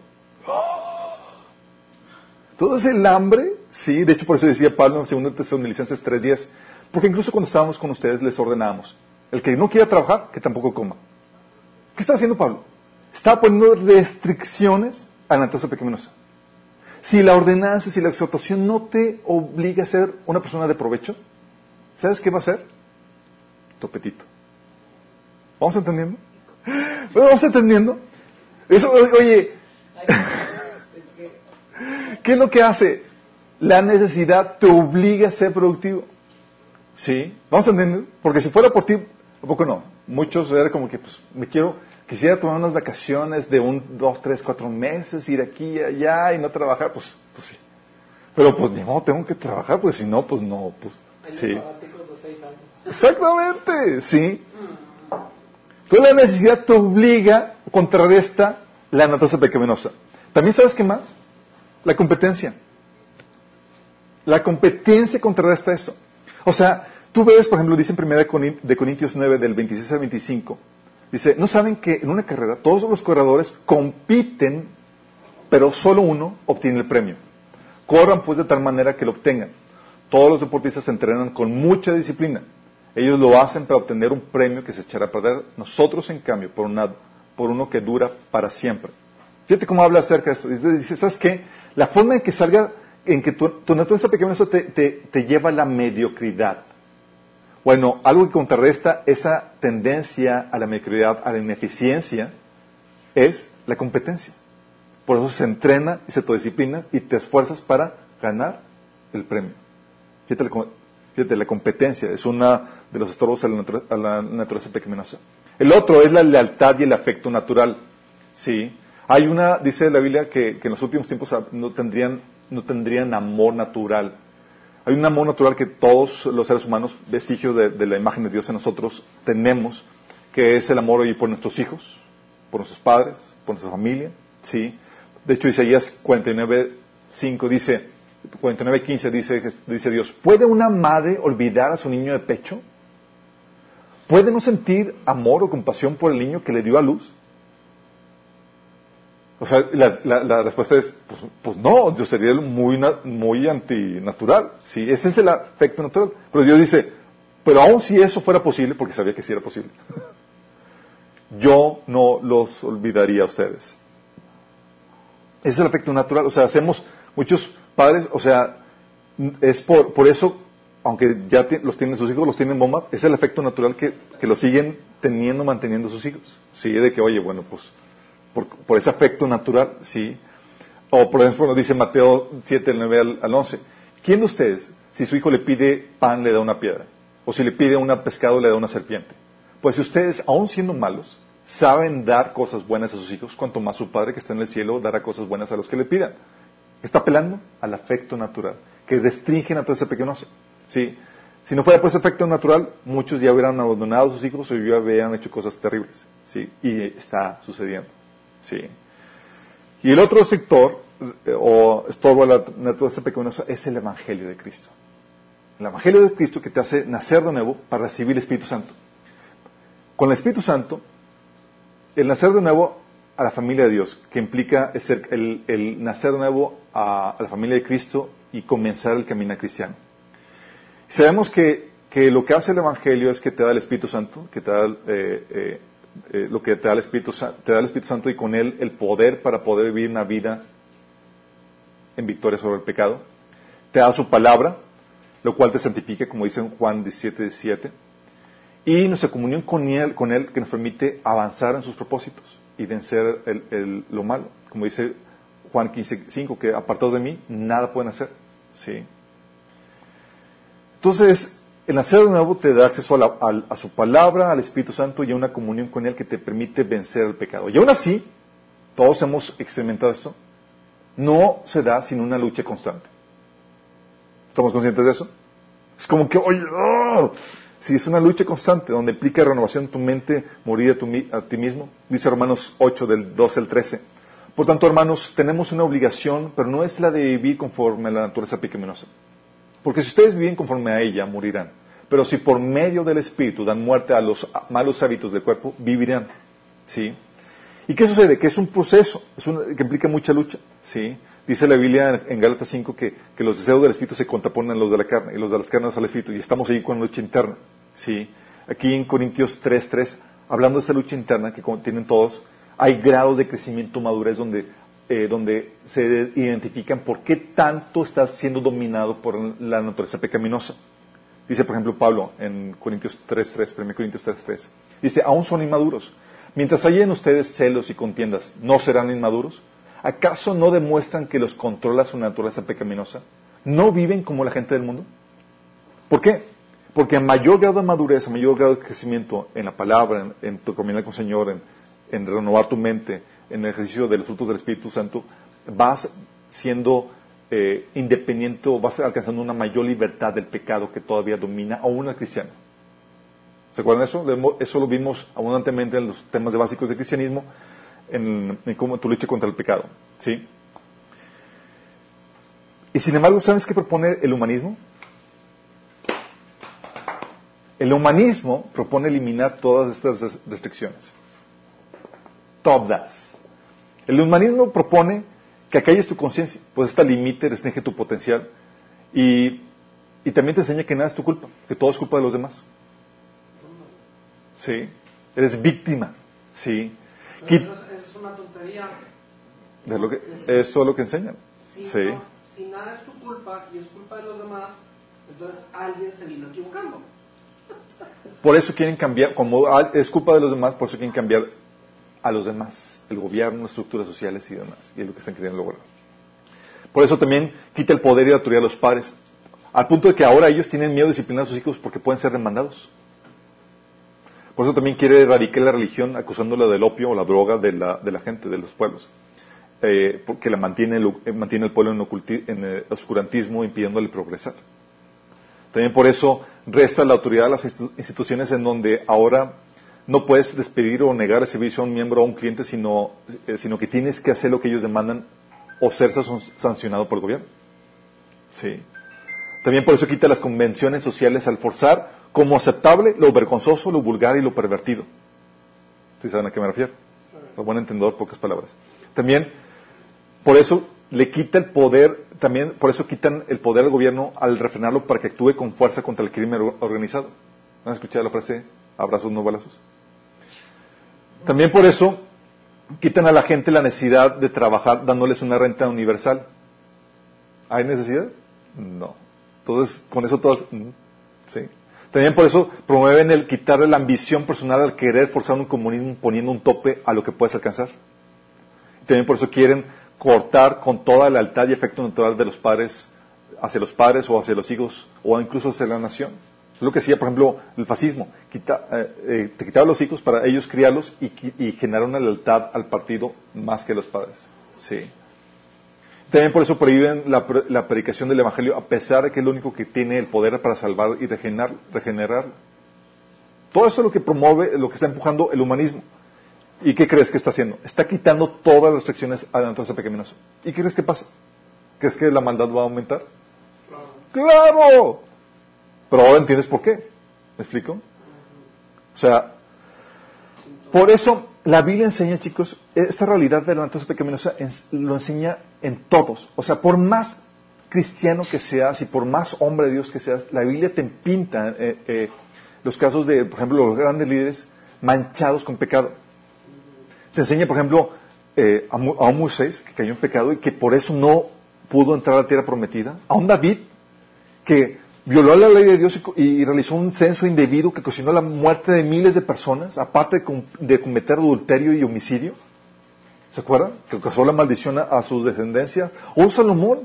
Entonces el hambre, sí, de hecho por eso decía Pablo en 2 Tesalonicenses 3.10, porque incluso cuando estábamos con ustedes les ordenábamos, el que no quiera trabajar, que tampoco coma. ¿Qué está haciendo Pablo? Está poniendo restricciones a la naturaleza pecaminosa. Si la ordenanza, si la exhortación no te obliga a ser una persona de provecho, ¿sabes qué va a hacer? Tu apetito. ¿Vamos entendiendo? ¿Vamos entendiendo? Eso, oye, ¿qué es lo que hace? La necesidad te obliga a ser productivo. ¿Sí? ¿Vamos entendiendo? Porque si fuera por ti, ¿a poco no? Muchos era como que, pues, me quiero, quisiera tomar unas vacaciones de un, dos, tres, cuatro meses, ir aquí y allá y no trabajar, pues, pues sí. Pero pues ni modo, tengo que trabajar, pues si no, pues no, pues, sí. Exactamente, sí. Entonces la necesidad te obliga, contrarresta la naturaleza pecaminosa. También sabes qué más? La competencia. La competencia contrarresta esto. O sea, tú ves, por ejemplo, dice en 1 de Corintios 9, del 26 al 25, dice, ¿no saben que en una carrera todos los corredores compiten, pero solo uno obtiene el premio? Corran pues de tal manera que lo obtengan. Todos los deportistas se entrenan con mucha disciplina. Ellos lo hacen para obtener un premio que se echará a perder. Nosotros, en cambio, por, una, por uno que dura para siempre. Fíjate cómo habla acerca de esto. Dice, ¿sabes qué? La forma en que salga, en que tu, tu naturaleza pequeña te, te, lleva a la mediocridad. Bueno, algo que contrarresta esa tendencia a la mediocridad, a la ineficiencia, es la competencia. Por eso se entrena y se autodisciplina y te esfuerzas para ganar el premio. Fíjate, fíjate la competencia es uno de los estorbos a la, a la naturaleza pecaminosa. El otro es la lealtad y el afecto natural. Sí. Hay una, dice la Biblia, que en los últimos tiempos no tendrían, no tendrían amor natural. Hay un amor natural que todos los seres humanos, vestigio de, de, la imagen de Dios en nosotros, tenemos, que es el amor hoy por nuestros hijos, por nuestros padres, por nuestra familia, ¿sí? De hecho, Isaías 49, 5 dice, 49, 15 dice, dice Dios, ¿puede una madre olvidar a su niño de pecho? ¿Puede no sentir amor o compasión por el niño que le dio a luz? O sea, la, la- la respuesta es, pues, pues no, yo sería muy, muy antinatural. Sí, ese es el afecto natural. Pero Dios dice, pero aun si eso fuera posible, porque sabía que sí era posible, yo no los olvidaría a ustedes. Ese es el afecto natural. O sea, hacemos muchos padres, o sea, es por, por eso, aunque ya los tienen sus hijos, los tienen bomba, es el efecto natural que, que lo siguen teniendo, manteniendo sus hijos. Sí, de que, oye, bueno, pues, por, por ese afecto natural, sí. O, por ejemplo, nos dice Mateo 7, del 9 al, al 11. ¿Quién de ustedes, si su hijo le pide pan, le da una piedra? O si le pide un pescado, le da una serpiente? Pues si ustedes, aun siendo malos, saben dar cosas buenas a sus hijos, cuanto más su Padre que está en el cielo dará cosas buenas a los que le pidan. Está apelando al afecto natural, que restringe a todo ese pequeñoso. ¿sí? Si no fuera por ese afecto natural, muchos ya hubieran abandonado a sus hijos o ya hubieran hecho cosas terribles. ¿sí? Y está sucediendo. ¿Sí? Y el otro sector, eh, o estorbo a la naturaleza pecaminosa, es el Evangelio de Cristo. El Evangelio de Cristo que te hace nacer de nuevo para recibir el Espíritu Santo. Con el Espíritu Santo, el nacer de nuevo a la familia de Dios, que implica el, nacer de nuevo a, a la familia de Cristo y comenzar el camino cristiano. Sabemos que, que lo que hace el Evangelio es que te da el Espíritu Santo, que te da eh, eh, eh, lo que te da el Espíritu, te da el Espíritu Santo y con él el poder para poder vivir una vida en victoria sobre el pecado. Te da su palabra, lo cual te santifica, como dice Juan 17, 17. Y nuestra comunión con él, con él que nos permite avanzar en sus propósitos y vencer el- lo malo. Como dice Juan 15, 5, que apartados de mí, nada pueden hacer. ¿sí? Entonces, el nacer de nuevo te da acceso a, la- a su palabra, al Espíritu Santo y a una comunión con Él que te permite vencer el pecado. Y aún así, todos hemos experimentado esto, no se da sin una lucha constante. ¿Estamos conscientes de eso? Es como que, oye, ¡ah! si es una lucha constante donde implica renovación de tu mente, morir a, tu a ti mismo, dice Romanos 8 del 12 al 13. Por tanto, hermanos, tenemos una obligación, pero no es la de vivir conforme a la naturaleza pecaminosa. Porque si ustedes viven conforme a ella, morirán. Pero si por medio del Espíritu dan muerte a los malos hábitos del cuerpo, vivirán. ¿Sí? ¿Y qué sucede? Que es un proceso, es un- que implica mucha lucha. ¿Sí? Dice la Biblia en Gálatas 5 que, que los deseos del Espíritu se contraponen a los de la carne y los de las carnes al Espíritu. Y estamos ahí con lucha interna. ¿Sí? Aquí en Corintios 3, 3, hablando de esa lucha interna que tienen todos, hay grados de crecimiento, madurez donde eh, donde se identifican por qué tanto estás siendo dominado por la naturaleza pecaminosa. Dice, por ejemplo, Pablo en Corintios 3.3, 1 Corintios 3.3. Dice, aún son inmaduros. Mientras hay en ustedes celos y contiendas, ¿no serán inmaduros? ¿Acaso no demuestran que los controla su naturaleza pecaminosa? ¿No viven como la gente del mundo? ¿Por qué? Porque a mayor grado de madurez, a mayor grado de crecimiento en la palabra, en, tu caminar con el Señor, en renovar tu mente, en el ejercicio de los frutos del Espíritu Santo, vas siendo eh, independiente o vas alcanzando una mayor libertad del pecado que todavía domina aún al cristiano. ¿Se acuerdan de eso? Eso lo vimos abundantemente en los temas básicos del cristianismo, en, en cómo tu lucha contra el pecado. ¿sí? Y sin embargo, ¿sabes qué propone el humanismo? El humanismo propone eliminar todas estas res- restricciones. Todas. El humanismo propone que acalles tu conciencia, pues esta limite, restringe tu potencial y, y también te enseña que nada es tu culpa, que todo es culpa de los demás. Sí. Eres víctima. Sí. Eso, es- es una tontería. de lo que, es todo lo que enseñan. Si, Sí. no- si nada es tu culpa y es culpa de los demás, entonces alguien se vino equivocando. Por eso quieren cambiar, como es culpa de los demás, por eso quieren cambiar a los demás, el gobierno, estructuras sociales y demás. Y es lo que están queriendo lograr. Por eso también quita el poder y la autoridad a los padres, al punto de que ahora ellos tienen miedo de disciplinar a sus hijos porque pueden ser demandados. Por eso también quiere erradicar la religión acusándola del opio o la droga de la, de la gente, de los pueblos. Eh, porque la mantiene, el- eh, mantiene el pueblo en, oculti- en eh, oscurantismo, impidiéndole progresar. También por eso resta la autoridad a las institu- instituciones en donde ahora no puedes despedir o negar el servicio a un miembro o a un cliente, sino, eh, sino que tienes que hacer lo que ellos demandan o ser san- sancionado por el gobierno. Sí. También por eso quita las convenciones sociales al forzar como aceptable lo vergonzoso, lo vulgar y lo pervertido. ¿Sí saben a qué me refiero? Lo buen entendedor, pocas palabras. También, por eso le quita el poder, también por eso quitan el poder al gobierno al refrenarlo para que actúe con fuerza contra el crimen or- organizado. ¿Han escuchado la frase abrazos no balazos? También por eso quitan a la gente la necesidad de trabajar dándoles una renta universal. ¿Hay necesidad? No. Entonces, con eso todas... mm, Sí. También por eso promueven el quitarle la ambición personal al querer forzar un comunismo poniendo un tope a lo que puedes alcanzar. También por eso quieren cortar con toda la lealtad y efecto natural de los padres hacia los padres o hacia los hijos o incluso hacia la nación. Es lo que hacía, por ejemplo, el fascismo. Quita- eh, eh, te quitaba los hijos para ellos criarlos y, y generar una lealtad al partido más que los padres. Sí. También por eso prohíben la, pre- la predicación del Evangelio, a pesar de que es lo único que tiene el poder para salvar y regenerar, regenerar. Todo eso es lo que promueve, lo que está empujando el humanismo. ¿Y qué crees que está haciendo? Está quitando todas las restricciones a la naturaleza pecaminosa. ¿Y qué crees que pasa? ¿Crees que la maldad va a aumentar? ¡Claro! Pero ahora entiendes por qué. ¿Me explico? O sea, por eso la Biblia enseña, chicos, esta realidad de la naturaleza pecaminosa lo enseña en todos. O sea, por más cristiano que seas y por más hombre de Dios que seas, la Biblia te pinta eh, eh, los casos de, por ejemplo, los grandes líderes manchados con pecado. Te enseña, por ejemplo, eh, a, Mo- a un Moisés que cayó en pecado y que por eso no pudo entrar a la tierra prometida. A un David que violó la ley de Dios y y, realizó un censo indebido que ocasionó la muerte de miles de personas, aparte de, de cometer adulterio y homicidio. ¿Se acuerdan? Que causó la maldición a, a su descendencia. O Salomón,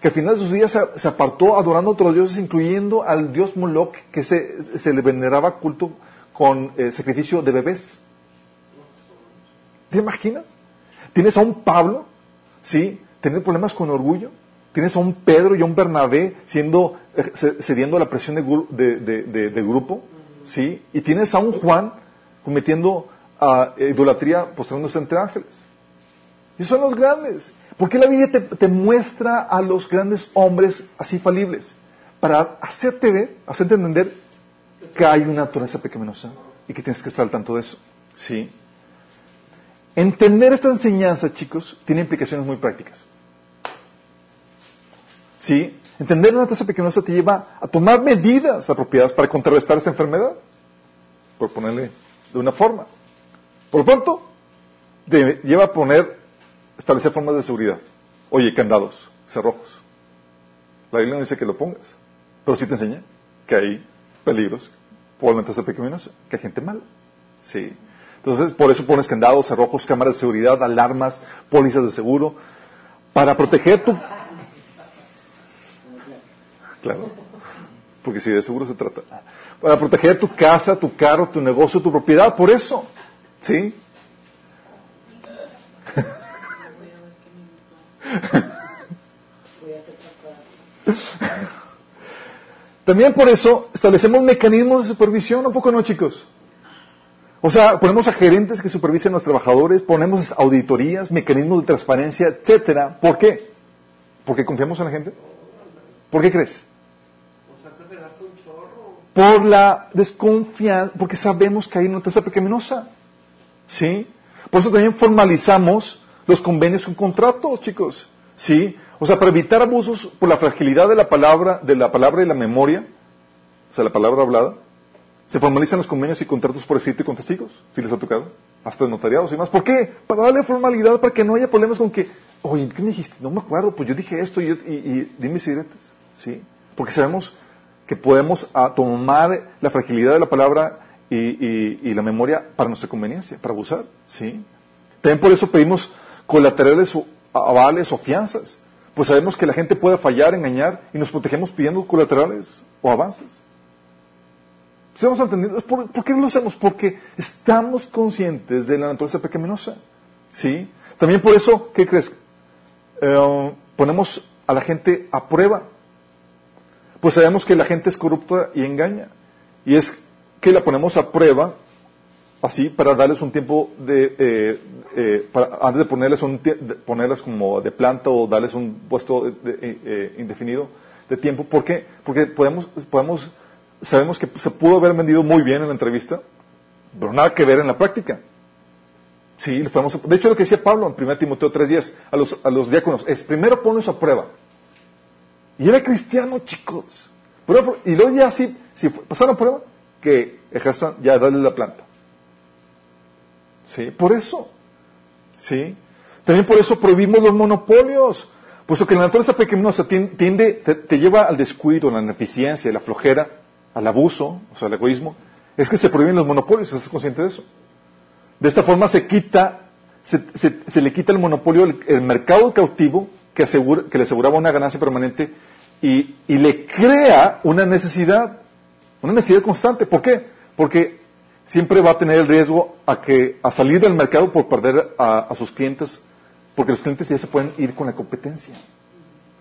que al final de sus días se, se apartó adorando a otros dioses, incluyendo al dios Moloch, que se, se le veneraba culto con eh, sacrificio de bebés. ¿Te imaginas? Tienes a un Pablo, ¿sí? Teniendo problemas con orgullo. Tienes a un Pedro y a un Bernabé siendo, eh, ce- cediendo a la presión de, gru- de- de- de- de grupo, ¿sí? Y tienes a un Juan cometiendo ah, idolatría, postrándose entre ángeles. Y son los grandes. ¿Por qué la Biblia te, te muestra a los grandes hombres así falibles? Para hacerte ver, hacerte entender que hay una naturaleza pecaminosa y que tienes que estar al tanto de eso. ¿Sí? Entender esta enseñanza, chicos, tiene implicaciones muy prácticas. ¿Sí? Entender la naturaleza pecaminosa te lleva a tomar medidas apropiadas para contrarrestar esta enfermedad, por ponerle de una forma. Por lo pronto, te lleva a poner, establecer formas de seguridad. Oye, candados, cerrojos. La Biblia no dice que lo pongas, pero sí te enseña que hay peligros por la naturaleza pecaminosa, que hay gente mala. Sí. Entonces, por eso pones candados, cerrojos, cámaras de seguridad, alarmas, pólizas de seguro, para proteger tu... Claro, porque si de seguro se trata. Para proteger tu casa, tu carro, tu negocio, tu propiedad, por eso. ¿Sí? También por eso establecemos mecanismos de supervisión, ¿un poco no, chicos? O sea, ponemos a gerentes que supervisen a los trabajadores, ponemos auditorías, mecanismos de transparencia, etcétera. ¿Por qué? ¿Porque confiamos en la gente? ¿Por qué crees? Por la desconfianza, porque sabemos que hay una tasa pecaminosa. ¿Sí? Por eso también formalizamos los convenios con contratos, chicos. ¿Sí? O sea, para evitar abusos por la fragilidad de la palabra, de la palabra y la memoria, o sea, la palabra hablada, se formalizan los convenios y contratos por escrito y con testigos, si les ha tocado, hasta notariados y más. ¿Por qué? Para darle formalidad, para que no haya problemas con que, oye, ¿qué me dijiste? No me acuerdo, pues yo dije esto y, y, y dime si diretes, ¿sí? Porque sabemos que podemos ah, tomar la fragilidad de la palabra y, la memoria para nuestra conveniencia, para abusar, ¿sí? También por eso pedimos colaterales o avales o fianzas, pues sabemos que la gente puede fallar, engañar y nos protegemos pidiendo colaterales o avances. ¿Estamos entendiendo? ¿Por, por qué lo hacemos? Porque estamos conscientes de la naturaleza pecaminosa. ¿Sí? También por eso, ¿qué crees? Eh, ponemos a la gente a prueba. Pues sabemos que la gente es corrupta y engaña. Y es que la ponemos a prueba así para darles un tiempo de eh, eh, para- antes de ponerles un de ponerlas como de planta o darles un puesto de- eh, eh, indefinido de tiempo ¿por qué? porque podemos podemos sabemos que se pudo haber vendido muy bien en la entrevista pero nada que ver en la práctica Sí, podemos, de hecho lo que decía Pablo en 1 Timoteo 3.10 a los, a los diáconos es, primero ponlos a prueba. Y era cristiano, chicos. Y luego ya si, si pasaron prueba, que ejerzan, ya darle la planta. ¿Sí? Por eso. ¿Sí? También por eso prohibimos los monopolios. Puesto que la naturaleza pecaminosa tiende, te, te, lleva al descuido, a la ineficiencia, a la flojera, al abuso, o sea, al egoísmo. Es que se prohíben los monopolios, ¿estás consciente de eso? De esta forma se quita, se, se, le quita el monopolio, el mercado cautivo que, le aseguraba una ganancia permanente y, le crea una necesidad, una necesidad constante. ¿Por qué? Porque siempre va a tener el riesgo a, que, a salir del mercado por perder a, a sus clientes, porque los clientes ya se pueden ir con la competencia.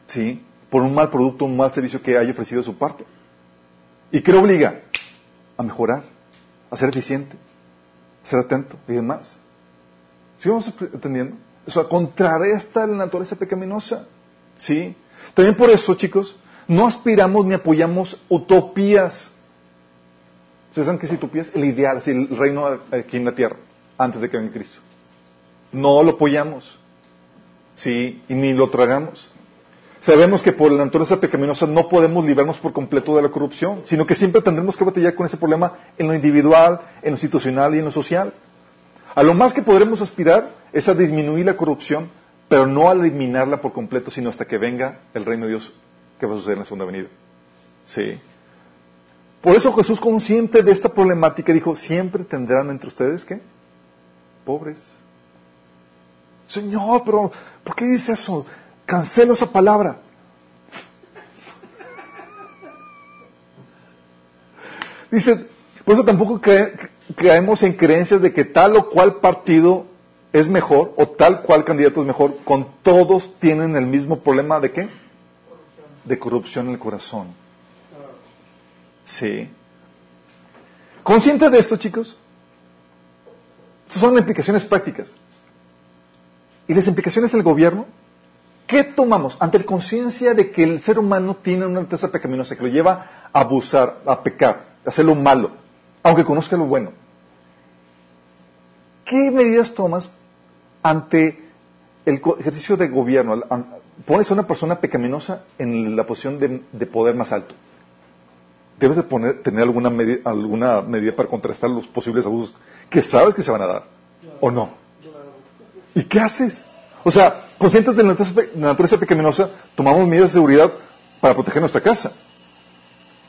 ¿Sí? Por un mal producto, un mal servicio que haya ofrecido de su parte. ¿Y qué obliga? A mejorar, a ser eficiente, ser atento y demás. ¿Sí vamos entendiendo? O sea, contrarresta la naturaleza pecaminosa. ¿Sí? También por eso, chicos, no aspiramos ni apoyamos utopías. ¿Ustedes saben qué es utopías? El ideal, así, el reino aquí en la tierra, antes de que venga Cristo. No lo apoyamos. ¿Sí? Y ni lo tragamos. Sabemos que por la naturaleza pecaminosa no podemos librarnos por completo de la corrupción, sino que siempre tendremos que batallar con ese problema en lo individual, en lo institucional y en lo social. A lo más que podremos aspirar es a disminuir la corrupción, pero no a eliminarla por completo, sino hasta que venga el reino de Dios que va a suceder en la segunda venida. Sí. Por eso Jesús, consciente de esta problemática, dijo, siempre tendrán entre ustedes, ¿qué? Pobres. Señor, pero ¿por qué dice eso? Cancelo esa palabra. Dice, por eso tampoco caemos en creencias de que tal o cual partido es mejor o tal cual candidato es mejor, con todos tienen el mismo problema de qué? De corrupción en el corazón. Sí. ¿Consciente de esto, chicos? Estas son las implicaciones prácticas. ¿Y las implicaciones del gobierno? ¿Qué tomamos ante la conciencia de que el ser humano tiene una naturaleza pecaminosa que lo lleva a abusar, a pecar, a hacer lo malo, aunque conozca lo bueno? ¿Qué medidas tomas ante el ejercicio de gobierno? Pones a una persona pecaminosa en la posición de, de poder más alto. Debes de poner, tener alguna, medida, alguna medida para contrastar los posibles abusos que sabes que se van a dar, ¿o no? ¿Y qué haces? O sea, conscientes de la naturaleza pecaminosa, tomamos medidas de seguridad para proteger nuestra casa.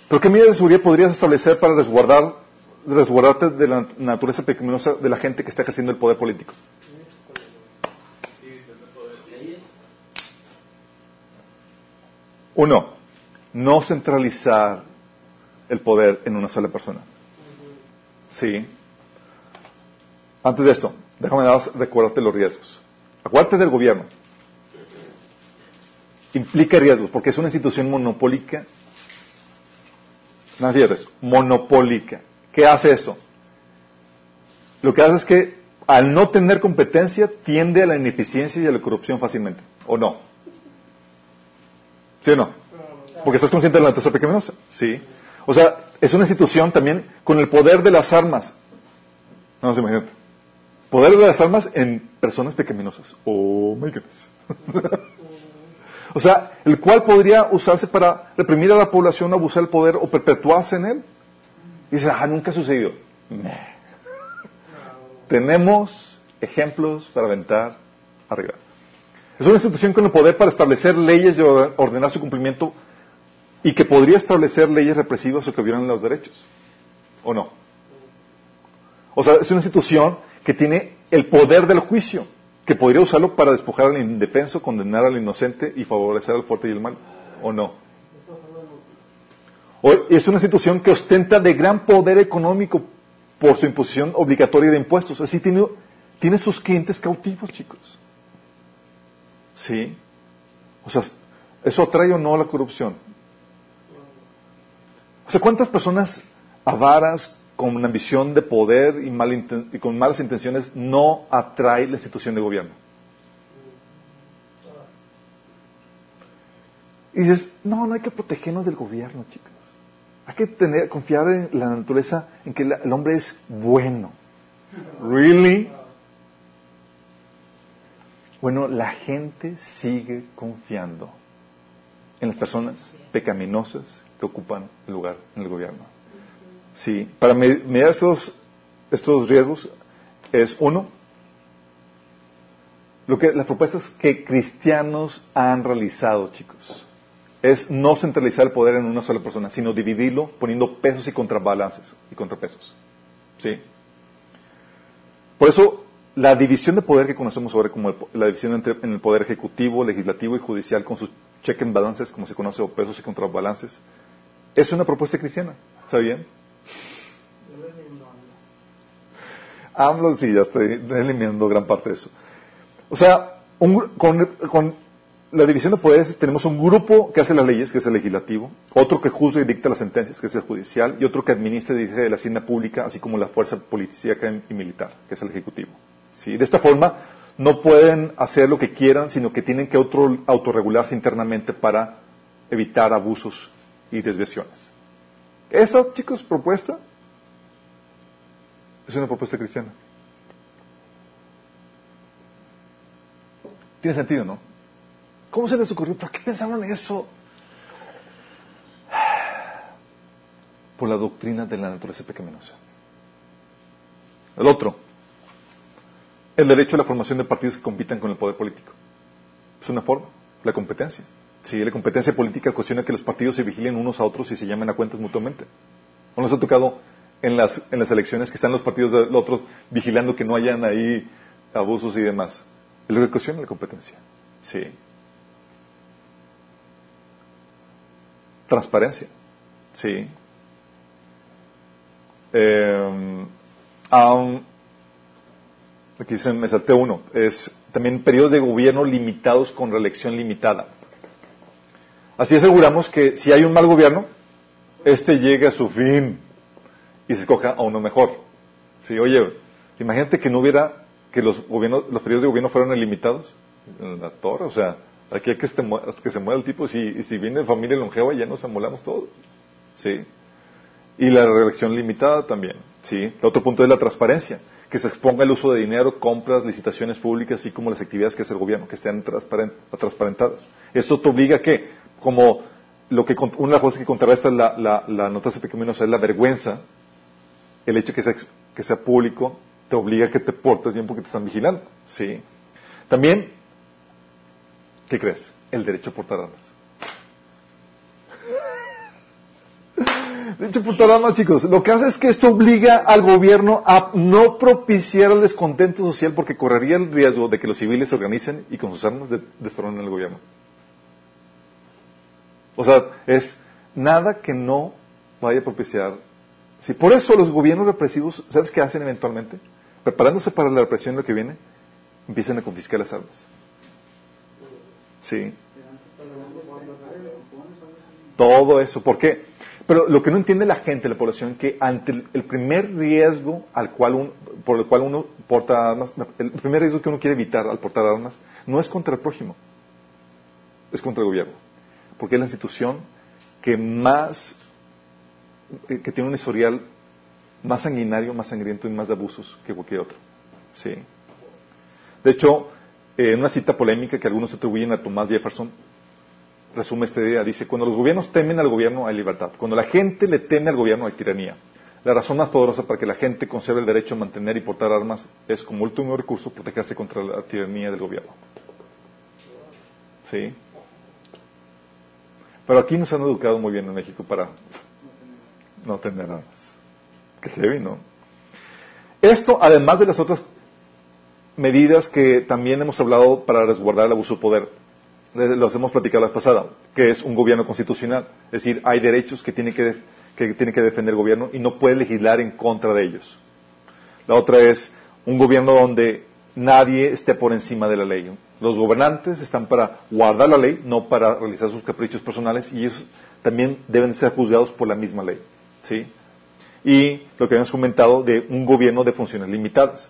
Pero ¿qué medidas de seguridad podrías establecer para resguardar, resguardarte de la naturaleza pecaminosa de la gente que está ejerciendo el poder político? Uno, no centralizar el poder en una sola persona. Sí. Antes de esto, déjame recordarte los riesgos. Acuérdate del gobierno. Implica riesgos porque es una institución monopólica. No fíjate, monopólica. ¿Qué hace eso? Lo que hace es que al no tener competencia tiende a la ineficiencia y a la corrupción fácilmente. ¿O no? ¿Sí o no? Porque estás consciente de la naturaleza pecaminosa. Sí. O sea, es una institución también con el poder de las armas. No se imagínate. Poder de las almas en personas pecaminosas. Oh my goodness. o sea, el cual podría usarse para reprimir a la población, abusar del poder o perpetuarse en él. Y dice, ah, nunca ha sucedido. Tenemos ejemplos para aventar arriba. Es una institución con el poder para establecer leyes y ordenar su cumplimiento y que podría establecer leyes represivas o que violan los derechos. ¿O no? O sea, es una institución que tiene el poder del juicio, que podría usarlo para despojar al indefenso, condenar al inocente y favorecer al fuerte y el mal, ¿o no? Es una institución que ostenta de gran poder económico por su imposición obligatoria de impuestos. Así tiene, tiene sus clientes cautivos, chicos. ¿Sí? O sea, ¿eso atrae o no la corrupción? O sea, ¿cuántas personas avaras, con una ambición de poder y, mal y, con malas intenciones no atrae la institución de gobierno. Y dices, no, no hay que protegernos del gobierno, chicos. Hay que tener, confiar en la naturaleza, en que el hombre es bueno. ¿Really? Bueno, la gente sigue confiando en las personas pecaminosas que ocupan el lugar en el gobierno. Sí, para mediar estos, estos riesgos es uno, lo que las propuestas que cristianos han realizado, chicos, es no centralizar el poder en una sola persona, sino dividirlo poniendo pesos y contrabalances y contrapesos. ¿Sí? Por eso, la división de poder que conocemos ahora como la división entre, en el poder ejecutivo, legislativo y judicial con sus check and balances, como se conoce, o pesos y contrabalances, es una propuesta cristiana. ¿Está bien? AMLO sí, ya estoy eliminando gran parte de eso. O sea, con, la división de poderes tenemos un grupo que hace las leyes, que es el legislativo, otro que juzga y dicta las sentencias, que es el judicial, y otro que administra y dirige la hacienda pública, así como la fuerza policíaca y militar, que es el ejecutivo. De esta forma, no pueden hacer lo que quieran, sino que tienen que autorregularse internamente para evitar abusos y desviaciones. Esa, chicos, propuesta es una propuesta cristiana. Tiene sentido, ¿no? ¿Cómo se les ocurrió? ¿Por qué pensaban eso? Por la doctrina de la naturaleza pecaminosa. El otro, el derecho a la formación de partidos que compitan con el poder político. Es una forma, la competencia. Sí, la competencia política cuestiona que los partidos se vigilen unos a otros y se llamen a cuentas mutuamente. ¿O nos ha tocado en las, en las elecciones que están los partidos de los otros vigilando que no hayan ahí abusos y demás? Es lo que cuestiona la competencia. Sí. Transparencia. Sí. Eh, aquí dicen, me salté uno. Es también periodos de gobierno limitados con reelección limitada. Así aseguramos que si hay un mal gobierno, este llegue a su fin y se escoja a uno mejor. Sí, oye, imagínate que no hubiera que los gobiernos, los periodos de gobierno fueran ilimitados en la torre, o sea, aquí hay que, este, que se muera el tipo, si, si viene familia longeva ya nos amolamos todos, ¿sí? Y la reelección limitada también, ¿sí? El otro punto es la transparencia, que se exponga el uso de dinero, compras, licitaciones públicas, así como las actividades que hace el gobierno, que estén transparentadas. Esto te obliga a que, como lo que, una de las cosas que contrarresta la, la, la notación pecaminosa es la vergüenza, el hecho que sea, que sea público te obliga a que te portes bien porque te están vigilando. Sí. También, ¿qué crees? El derecho a portar armas. Derecho a portar armas, chicos. Lo que hace es que esto obliga al gobierno a no propiciar el descontento social porque correría el riesgo de que los civiles se organicen y con sus armas destronen al gobierno. O sea, es nada que no vaya a propiciar. Sí, por eso los gobiernos represivos, ¿sabes qué hacen eventualmente? preparándose para la represión lo que viene, empiezan a confiscar las armas. Sí. Todo eso. ¿Por qué? Pero lo que no entiende la gente, la población, que ante el, primer riesgo al cual por el cual uno porta armas, el primer riesgo que uno quiere evitar al portar armas, no es contra el prójimo, es contra el gobierno. Porque es la institución que más, que tiene un historial más sanguinario, más sangriento y más de abusos que cualquier otro. Sí. De hecho, en una cita polémica que algunos atribuyen a Thomas Jefferson, resume esta idea. Dice, cuando los gobiernos temen al gobierno hay libertad. Cuando la gente le teme al gobierno hay tiranía. La razón más poderosa para que la gente conserve el derecho a mantener y portar armas es, como último recurso, protegerse contra la tiranía del gobierno. ¿Sí? Pero aquí nos han educado muy bien en México para no tener armas. Esto, además de las otras medidas que también hemos hablado para resguardar el abuso de poder, los hemos platicado la vez pasada, que es un gobierno constitucional. Es decir, hay derechos que tiene que, que tiene que defender el gobierno y no puede legislar en contra de ellos. La otra es un gobierno donde nadie esté por encima de la ley. Los gobernantes están para guardar la ley, no para realizar sus caprichos personales, y ellos también deben ser juzgados por la misma ley. ¿sí? y lo que habíamos comentado de un gobierno de funciones limitadas.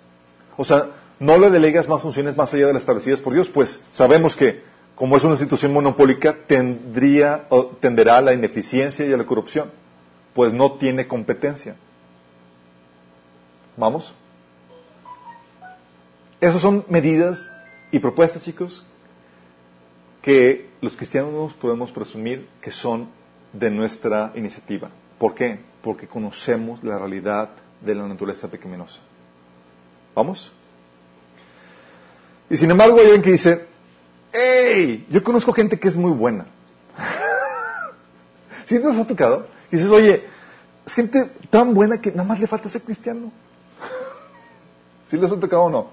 O sea, no le delegas más funciones más allá de las establecidas por Dios, pues sabemos que como es una institución monopólica tendría, tenderá a la ineficiencia y a la corrupción, pues no tiene competencia. ¿Vamos? Esas son medidas y propuestas, chicos, que los cristianos podemos presumir que son de nuestra iniciativa. ¿Por qué? Porque conocemos la realidad de la naturaleza pecaminosa. ¿Vamos? Y sin embargo hay alguien que dice, ¡Ey! Yo conozco gente que es muy buena. ¿Sí nos ha tocado? Y dices, oye, es gente tan buena que nada más le falta ser cristiano. ¿Sí les ha tocado o no?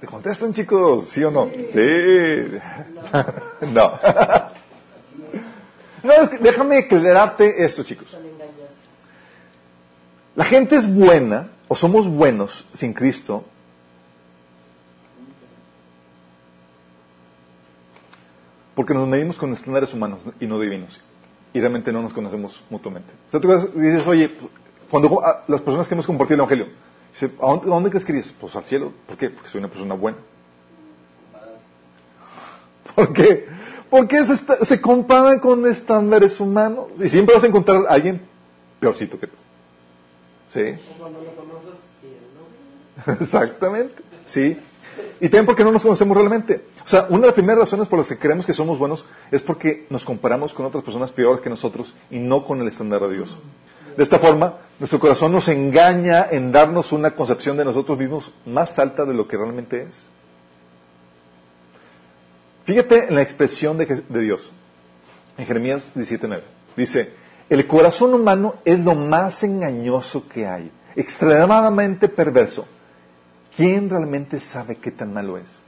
¿Te contestan, chicos? ¿Sí o no? Sí. no. no es que déjame aclararte esto, chicos. La gente es buena, o somos buenos sin Cristo, porque nos medimos con estándares humanos y no divinos. Y realmente no nos conocemos mutuamente. dices, oye, cuando las personas que hemos compartido el Evangelio, dice, ¿a dónde, crees que irías? Pues al cielo. ¿Por qué? Porque soy una persona buena. ¿Por qué? Porque se, se comparan con estándares humanos. Y siempre vas a encontrar a alguien peorcito que tú. ¿Sí? Exactamente. ¿Sí? Y también porque no nos conocemos realmente. O sea, una de las primeras razones por las que creemos que somos buenos es porque nos comparamos con otras personas peores que nosotros y no con el estándar de Dios. De esta forma, nuestro corazón nos engaña en darnos una concepción de nosotros mismos más alta de lo que realmente es. Fíjate en la expresión de, de Dios. En Jeremías 17.9. Dice, el corazón humano es lo más engañoso que hay, extremadamente perverso. ¿Quién realmente sabe qué tan malo es?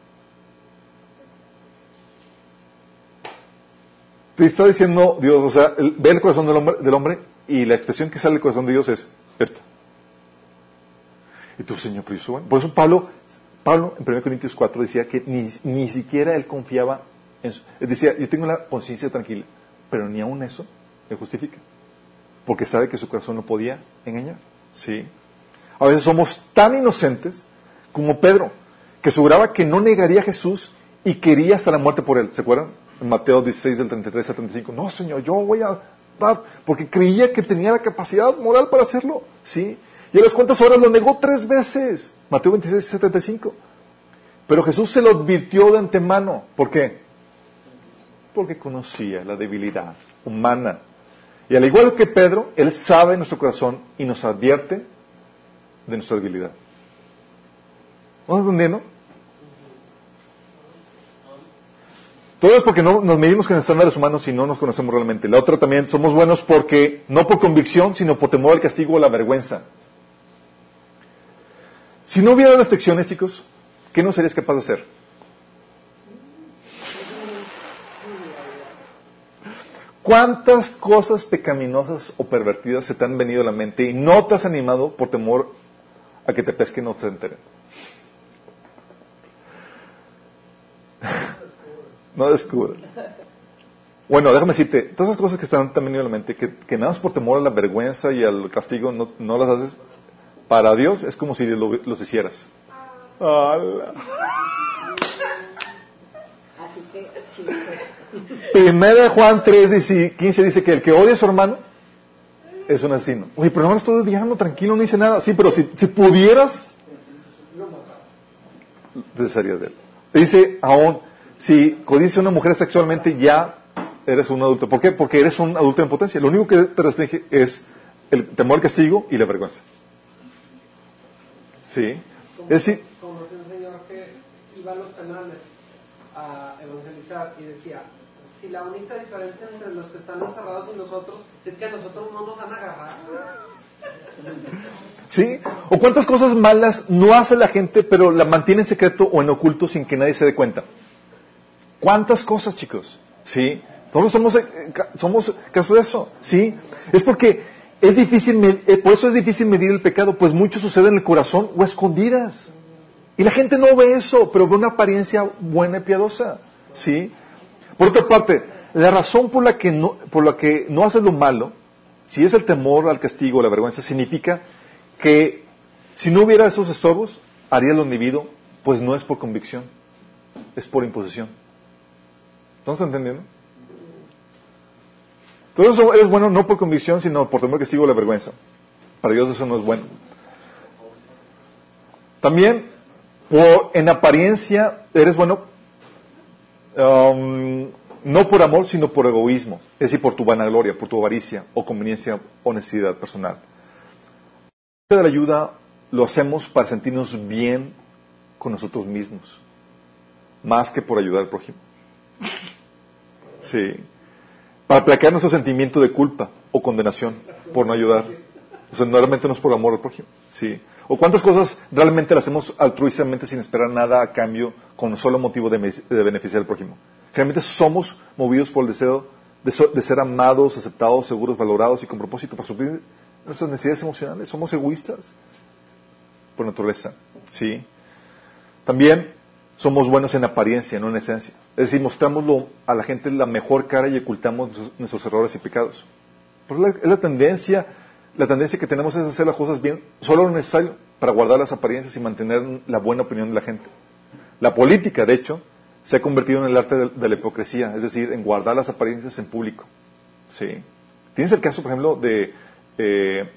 Te está diciendo Dios, o sea, ve el corazón del hombre, y la expresión que sale del corazón de Dios es esta. Y tú, Señor, yo Por eso Pablo, Pablo en 1 Corintios 4 decía que ni, ni siquiera él confiaba en su, decía, yo tengo la conciencia tranquila, pero ni aún eso me justifica porque sabe que su corazón no podía engañar. ¿Sí? A veces somos tan inocentes como Pedro, que aseguraba que no negaría a Jesús y quería hasta la muerte por él. ¿Se acuerdan? En Mateo 16, del 33 al 35. No, Señor, yo voy a dar, porque creía que tenía la capacidad moral para hacerlo. ¿Sí? Y a las cuantas horas lo negó tres veces. Mateo 26, 75. Pero Jesús se lo advirtió de antemano. ¿Por qué? Porque conocía la debilidad humana y al igual que Pedro, Él sabe nuestro corazón y nos advierte de nuestra debilidad. ¿Vamos entendiendo? Todo es porque no nos medimos con estándares humanos y no nos conocemos realmente. La otra también, somos buenos porque, no por convicción, sino por temor al castigo o la vergüenza. Si no hubiera restricciones, chicos, ¿qué no serías capaz de hacer? ¿Cuántas cosas pecaminosas o pervertidas se te han venido a la mente y no te has animado por temor a que te pesquen o te enteren? no descubras. Bueno, déjame decirte, todas esas cosas que están, venido a la mente, que, nada más por temor a la vergüenza y al castigo no, las haces, para Dios es como si los hicieras. Así Primera de Juan 3, 15 dice que el que odia a su hermano es un asesino. Oye, pero no lo estoy odiando, tranquilo, no dice nada. Sí, pero si, pudieras, desearías de él. Dice aún, si codice a una mujer sexualmente, ya eres un adulto. ¿Por qué? Porque eres un adulto en potencia. Lo único que te restringe es el temor al castigo y la vergüenza. ¿Sí? Es decir, como un señor que iba a los penales a evangelizar y decía, si la única diferencia entre los que están encerrados y nosotros es que a nosotros no nos han agarrado. ¿Sí? ¿O cuántas cosas malas no hace la gente, pero la mantiene en secreto o en oculto sin que nadie se dé cuenta? ¿Cuántas cosas, chicos? ¿Sí? Todos somos, eh, somos caso de eso. ¿Sí? Es porque es difícil, eh, por eso es difícil medir el pecado, pues mucho sucede en el corazón o escondidas. Y la gente no ve eso, pero ve una apariencia buena y piadosa. ¿Sí? Por otra parte, la razón por la que no, por la que no haces lo malo, si es el temor al castigo o la vergüenza, significa que si no hubiera esos estorbos, haría lo indebido, pues no es por convicción, es por imposición. ¿Estamos entendiendo? Todo eso es bueno no por convicción, sino por temor al castigo o la vergüenza. Para Dios eso no es bueno. También, por, en apariencia, eres bueno um, no por amor, sino por egoísmo, es decir, por tu vanagloria, por tu avaricia o conveniencia o necesidad personal. de la ayuda lo hacemos para sentirnos bien con nosotros mismos, más que por ayudar al prójimo. Sí. Para aplacar nuestro sentimiento de culpa o condenación por no ayudar. O sea, normalmente no es por amor al prójimo. Sí. O cuántas cosas realmente las hacemos altruistamente sin esperar nada a cambio con solo motivo de, beneficiar al prójimo. Realmente somos movidos por el deseo de, ser amados, aceptados, seguros, valorados y con propósito para suplir nuestras necesidades emocionales. Somos egoístas por naturaleza. ¿Sí? También somos buenos en apariencia, no en esencia. Es decir, mostramos a la gente la mejor cara y ocultamos nuestros errores y pecados. Porque es la tendencia, la tendencia que tenemos es hacer las cosas bien, solo lo necesario para guardar las apariencias y mantener la buena opinión de la gente. La política, de hecho, se ha convertido en el arte de, la hipocresía, es decir, en guardar las apariencias en público. ¿Sí? Tienes el caso, por ejemplo, de... Eh,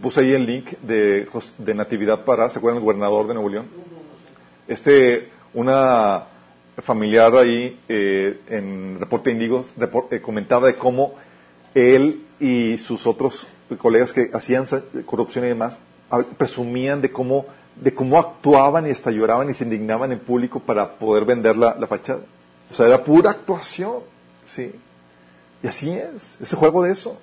puse ahí el link de, Natividad para, ¿se acuerdan el gobernador de Nuevo León? Este, una familiar ahí eh, en Reporte Índigo eh, comentaba de cómo él y sus otros colegas que hacían corrupción y demás presumían de cómo de cómo actuaban y hasta lloraban y se indignaban en público para poder vender la, fachada. O sea, era pura actuación, sí. Y así es, ese juego de eso.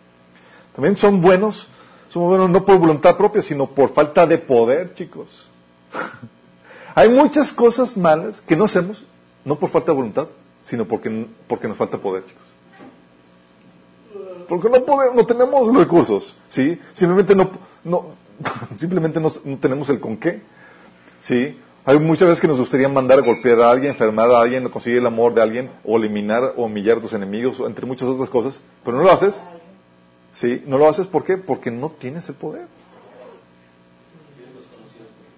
También son buenos, son buenos no por voluntad propia, sino por falta de poder, chicos. Hay muchas cosas malas que no hacemos, no por falta de voluntad, sino porque, porque nos falta poder, chicos. Porque no podemos, no tenemos recursos, ¿sí? Simplemente no, no, simplemente no, tenemos el con qué. ¿Sí? Hay muchas veces que nos gustaría mandar a golpear a alguien, enfermar a alguien, conseguir el amor de alguien, o eliminar o humillar a tus enemigos, entre muchas otras cosas, pero no lo haces. ¿Sí? No lo haces ¿por qué? Porque no tienes el poder.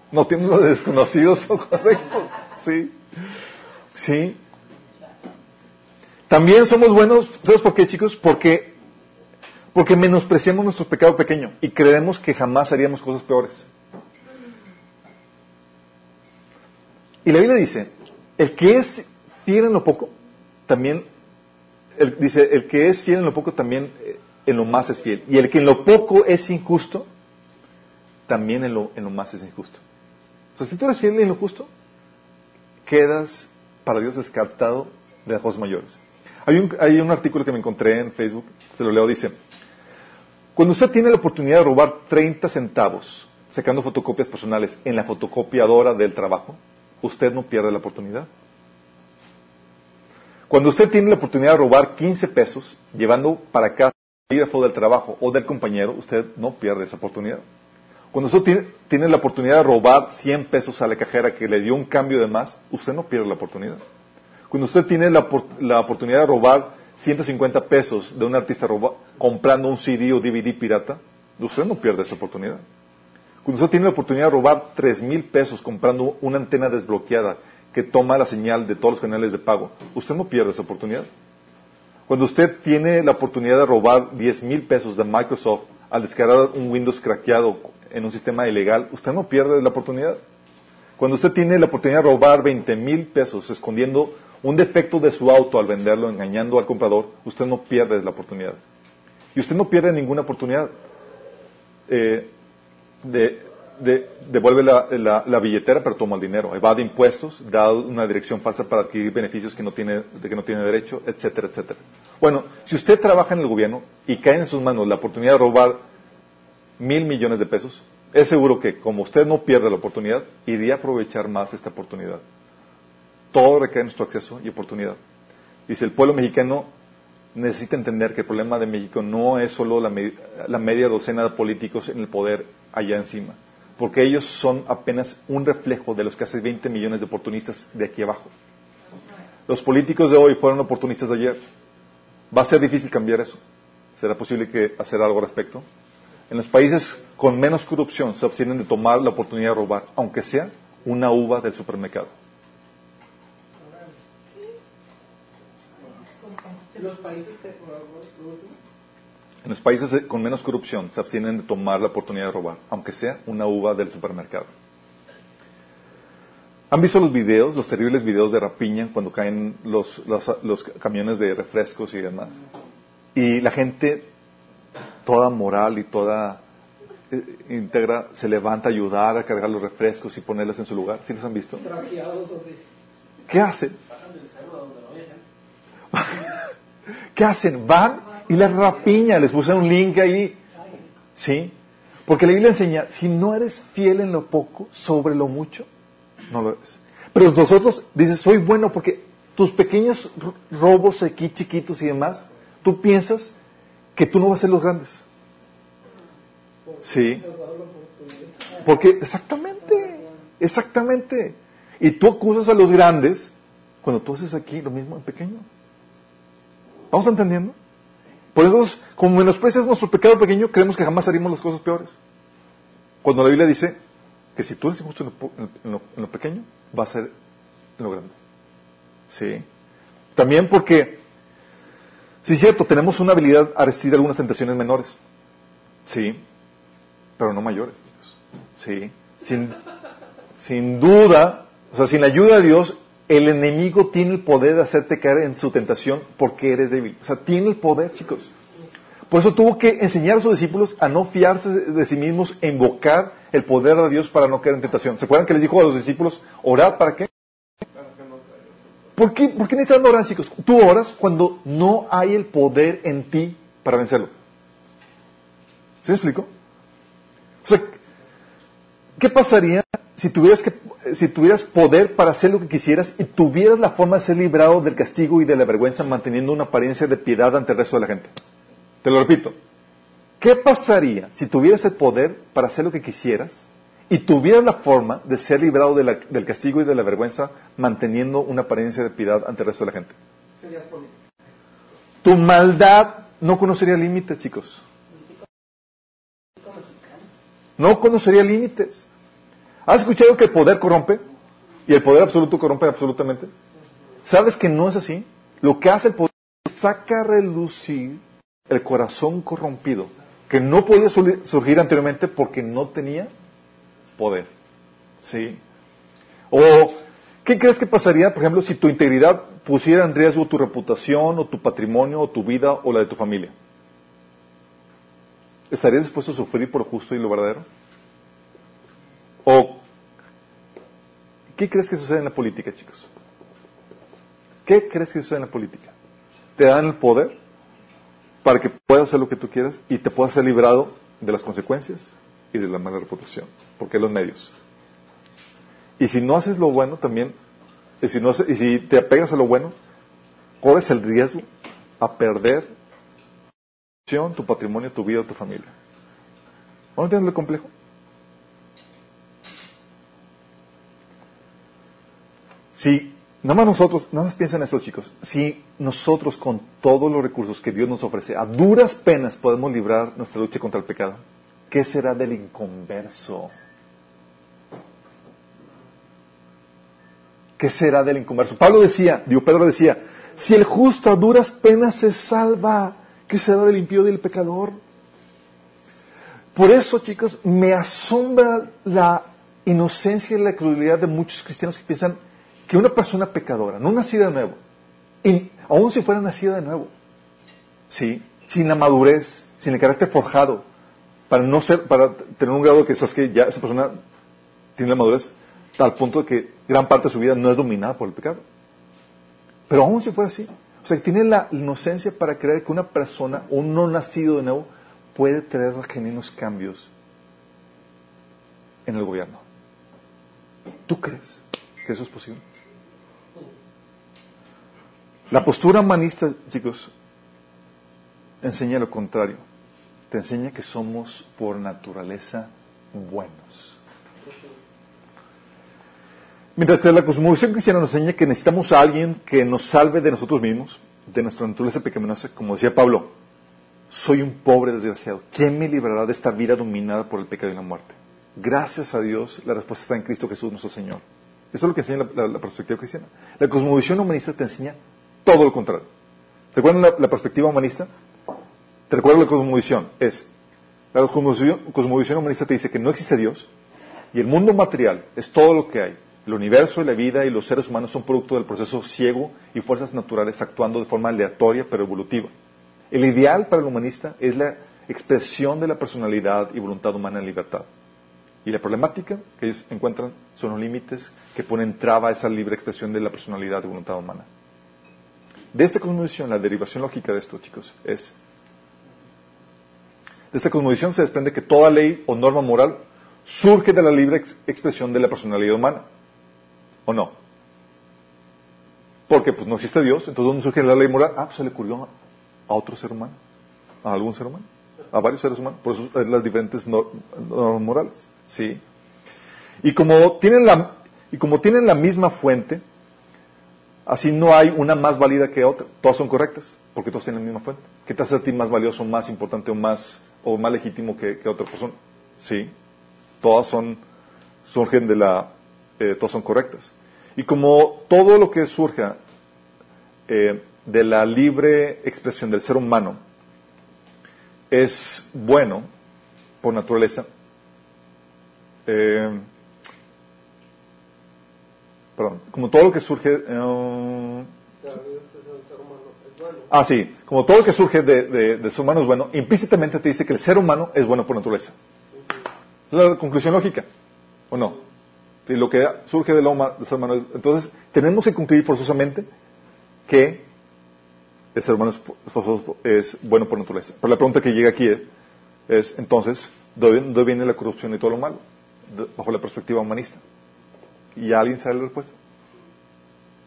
No tienes los desconocidos, correcto. Sí. Sí. También somos buenos, ¿sabes por qué, chicos? Porque porque menospreciamos nuestro pecado pequeño y creemos que jamás haríamos cosas peores. Y la Biblia dice, el que es fiel en lo poco, también, dice, el que es fiel en lo poco, también eh, en lo más es fiel. Y el que en lo poco es injusto, también en lo, en lo más es injusto. Si tú eres fiel en lo justo, quedas para Dios descartado de las cosas mayores. Hay un, hay un artículo que me encontré en Facebook, se lo leo, dice, cuando usted tiene la oportunidad de robar 30 centavos sacando fotocopias personales en la fotocopiadora del trabajo, usted no pierde la oportunidad. Cuando usted tiene la oportunidad de robar 15 pesos llevando para casa el del trabajo o del compañero, usted no pierde esa oportunidad. Cuando usted tiene, la oportunidad de robar 100 pesos a la cajera que le dio un cambio de más, usted no pierde la oportunidad. Cuando usted tiene la oportunidad de robar 150 pesos de un artista comprando un CD o DVD pirata, usted no pierde esa oportunidad. Cuando usted tiene la oportunidad de robar 3 mil pesos comprando una antena desbloqueada que toma la señal de todos los canales de pago, usted no pierde esa oportunidad. Cuando usted tiene la oportunidad de robar 10 mil pesos de Microsoft al descargar un Windows craqueado en un sistema ilegal, usted no pierde la oportunidad. Cuando usted tiene la oportunidad de robar 20 mil pesos escondiendo un defecto de su auto al venderlo, engañando al comprador, usted no pierde la oportunidad. Y usted no pierde ninguna oportunidad. Eh, de, devuelve la, billetera, pero toma el dinero. Evade impuestos, da una dirección falsa para adquirir beneficios que no tiene, de que no tiene derecho, etcétera, etcétera. Bueno, si usted trabaja en el gobierno y cae en sus manos la oportunidad de robar mil millones de pesos, es seguro que, como usted no pierde la oportunidad, iría a aprovechar más esta oportunidad. Todo recae en nuestro acceso y oportunidad. Dice, el pueblo mexicano necesita entender que el problema de México no es solo la, media docena de políticos en el poder allá encima, porque ellos son apenas un reflejo de los casi 20 millones de oportunistas de aquí abajo. Los políticos de hoy fueron oportunistas de ayer. Va a ser difícil cambiar eso. ¿Será posible hacer algo al respecto? En los países con menos corrupción se abstienen de tomar la oportunidad de robar, aunque sea una uva del supermercado. Los países En los países con menos corrupción se abstienen de tomar la oportunidad de robar, aunque sea una uva del supermercado. ¿Han visto los videos, los terribles videos de rapiña cuando caen los, los, los camiones de refrescos y demás? Y la gente, toda moral y toda eh, íntegra, se levanta a ayudar a cargar los refrescos y ponerlos en su lugar. ¿Sí los han visto? ¿Qué hacen? ¿Qué hacen? Van y les rapiña. Les puse un link ahí. ¿Sí? Porque la Biblia enseña, si no eres fiel en lo poco, sobre lo mucho, no lo eres. Pero nosotros dices, soy bueno porque tus pequeños ro- robos aquí, chiquitos y demás, tú piensas que tú no vas a ser los grandes. Sí. Porque, exactamente, exactamente. Y tú acusas a los grandes cuando tú haces aquí lo mismo en pequeño. ¿Vamos entendiendo? Por eso, como menosprecias nuestro pecado pequeño, creemos que jamás haríamos las cosas peores. Cuando la Biblia dice que si tú eres injusto en lo, pequeño, va a ser en lo grande. ¿Sí? También porque, sí es cierto, tenemos una habilidad a resistir algunas tentaciones menores. Sí, pero no mayores. Sí, sin, sin duda, o sea, sin la ayuda de Dios, el enemigo tiene el poder de hacerte caer en su tentación porque eres débil. O sea, tiene el poder, chicos. Por eso tuvo que enseñar a sus discípulos a no fiarse de sí mismos e invocar el poder de Dios para no caer en tentación. ¿Se acuerdan que les dijo a los discípulos, orad para qué? ¿Por qué, ¿Por qué necesitan orar, chicos? Tú oras cuando no hay el poder en ti para vencerlo. ¿Se explico? O sea, ¿qué pasaría si tuvieras, que, si tuvieras poder para hacer lo que quisieras y tuvieras la forma de ser librado del castigo y de la vergüenza manteniendo una apariencia de piedad ante el resto de la gente? Te lo repito. ¿Qué pasaría si tuvieras el poder para hacer lo que quisieras y tuvieras la forma de ser librado de la- del castigo y de la vergüenza manteniendo una apariencia de piedad ante el resto de la gente? Serías político. Tu maldad no conocería límites, chicos. No conocería límites. ¿Has escuchado que el poder corrompe? Y el poder absoluto corrompe absolutamente. ¿Sabes que no es así? Lo que hace el poder es saca a relucir el corazón corrompido, que no podía surgir anteriormente porque no tenía poder. ¿Sí? O, ¿qué crees que pasaría, por ejemplo, si tu integridad pusiera en riesgo tu reputación o tu patrimonio o tu vida o la de tu familia? ¿Estarías dispuesto a sufrir por lo justo y lo verdadero? ¿O qué crees que sucede en la política, chicos? ¿Qué crees que sucede en la política? Te dan el poder para que puedas hacer lo que tú quieras y te puedas ser librado de las consecuencias y de la mala reputación, porque los medios. Y si no haces lo bueno también, y si, te apegas a lo bueno, corres el riesgo a perder tu patrimonio, tu vida, tu familia. ¿No entiendes lo complejo? Si, nada más nosotros, nada más piensen en eso, chicos. Si nosotros con todos los recursos que Dios nos ofrece, a duras penas podemos librar nuestra lucha contra el pecado, ¿qué será del inconverso? ¿Qué será del inconverso? Pablo decía, digo, Pedro decía, si el justo a duras penas se salva, ¿qué será del impío y del pecador? Por eso, chicos, me asombra la inocencia y la crueldad de muchos cristianos que piensan que una persona pecadora, no nacida de nuevo, y aun si fuera nacida de nuevo, ¿sí? sin la madurez, sin el carácter forjado, para no ser, para tener un grado que sabes que ya esa persona tiene la madurez al punto de que gran parte de su vida no es dominada por el pecado. Pero aún si fuera así, o sea, que tiene la inocencia para creer que una persona, un no nacido de nuevo, puede traer genuinos cambios en el gobierno. ¿Tú crees que eso es posible? La postura humanista, chicos, enseña lo contrario. Te enseña que somos por naturaleza buenos. Mientras que la cosmovisión cristiana nos enseña que necesitamos a alguien que nos salve de nosotros mismos, de nuestra naturaleza pecaminosa, como decía Pablo, soy un pobre desgraciado. ¿Quién me librará de esta vida dominada por el pecado y la muerte? Gracias a Dios, la respuesta está en Cristo Jesús, nuestro Señor. Eso es lo que enseña la, la- perspectiva cristiana. La cosmovisión humanista te enseña todo lo contrario. ¿Te acuerdan la, la perspectiva humanista? ¿Te recuerdas la cosmovisión? Es, la cosmovisión, cosmovisión humanista te dice que no existe Dios y el mundo material es todo lo que hay El universo y la vida y los seres humanos son producto del proceso ciego y fuerzas naturales actuando de forma aleatoria pero evolutiva. El ideal para el humanista es la expresión de la personalidad y voluntad humana en libertad. Y la problemática que ellos encuentran son los límites que ponen traba a esa libre expresión de la personalidad y voluntad humana. De esta cosmovisión, la derivación lógica de esto, chicos, es... De esta cosmovisión se desprende que toda ley o norma moral surge de la libre ex- expresión de la personalidad humana. ¿O no? Porque pues no existe Dios, entonces ¿dónde surge la ley moral? Ah, pues se le ocurrió a otro ser humano, a algún ser humano, a varios seres humanos, por eso es las diferentes nor- normas morales, ¿sí? Y como tienen la, y como tienen la misma fuente, así no hay una más válida que otra, todas son correctas, porque todas tienen la misma fuente. ¿Qué te hace a ti más valioso, más importante o más, o más legítimo que, que otra persona? Sí, todas son, surgen de la, eh, todas son correctas. Y como todo lo que surja eh, de la libre expresión del ser humano es bueno por naturaleza, eh, perdón, como todo lo que surge, eh, ah sí, como todo lo que surge de, de- del ser humano es bueno, implícitamente te dice que el ser humano es bueno por naturaleza. Es la conclusión lógica, ¿o no? Si lo que surge del, ser humano es- entonces tenemos que concluir forzosamente que el ser humano es, es bueno por naturaleza. Pero la pregunta que llega aquí es, es, entonces, ¿de dónde viene la corrupción y todo lo malo? Bajo la perspectiva humanista. ¿Y alguien sabe la respuesta?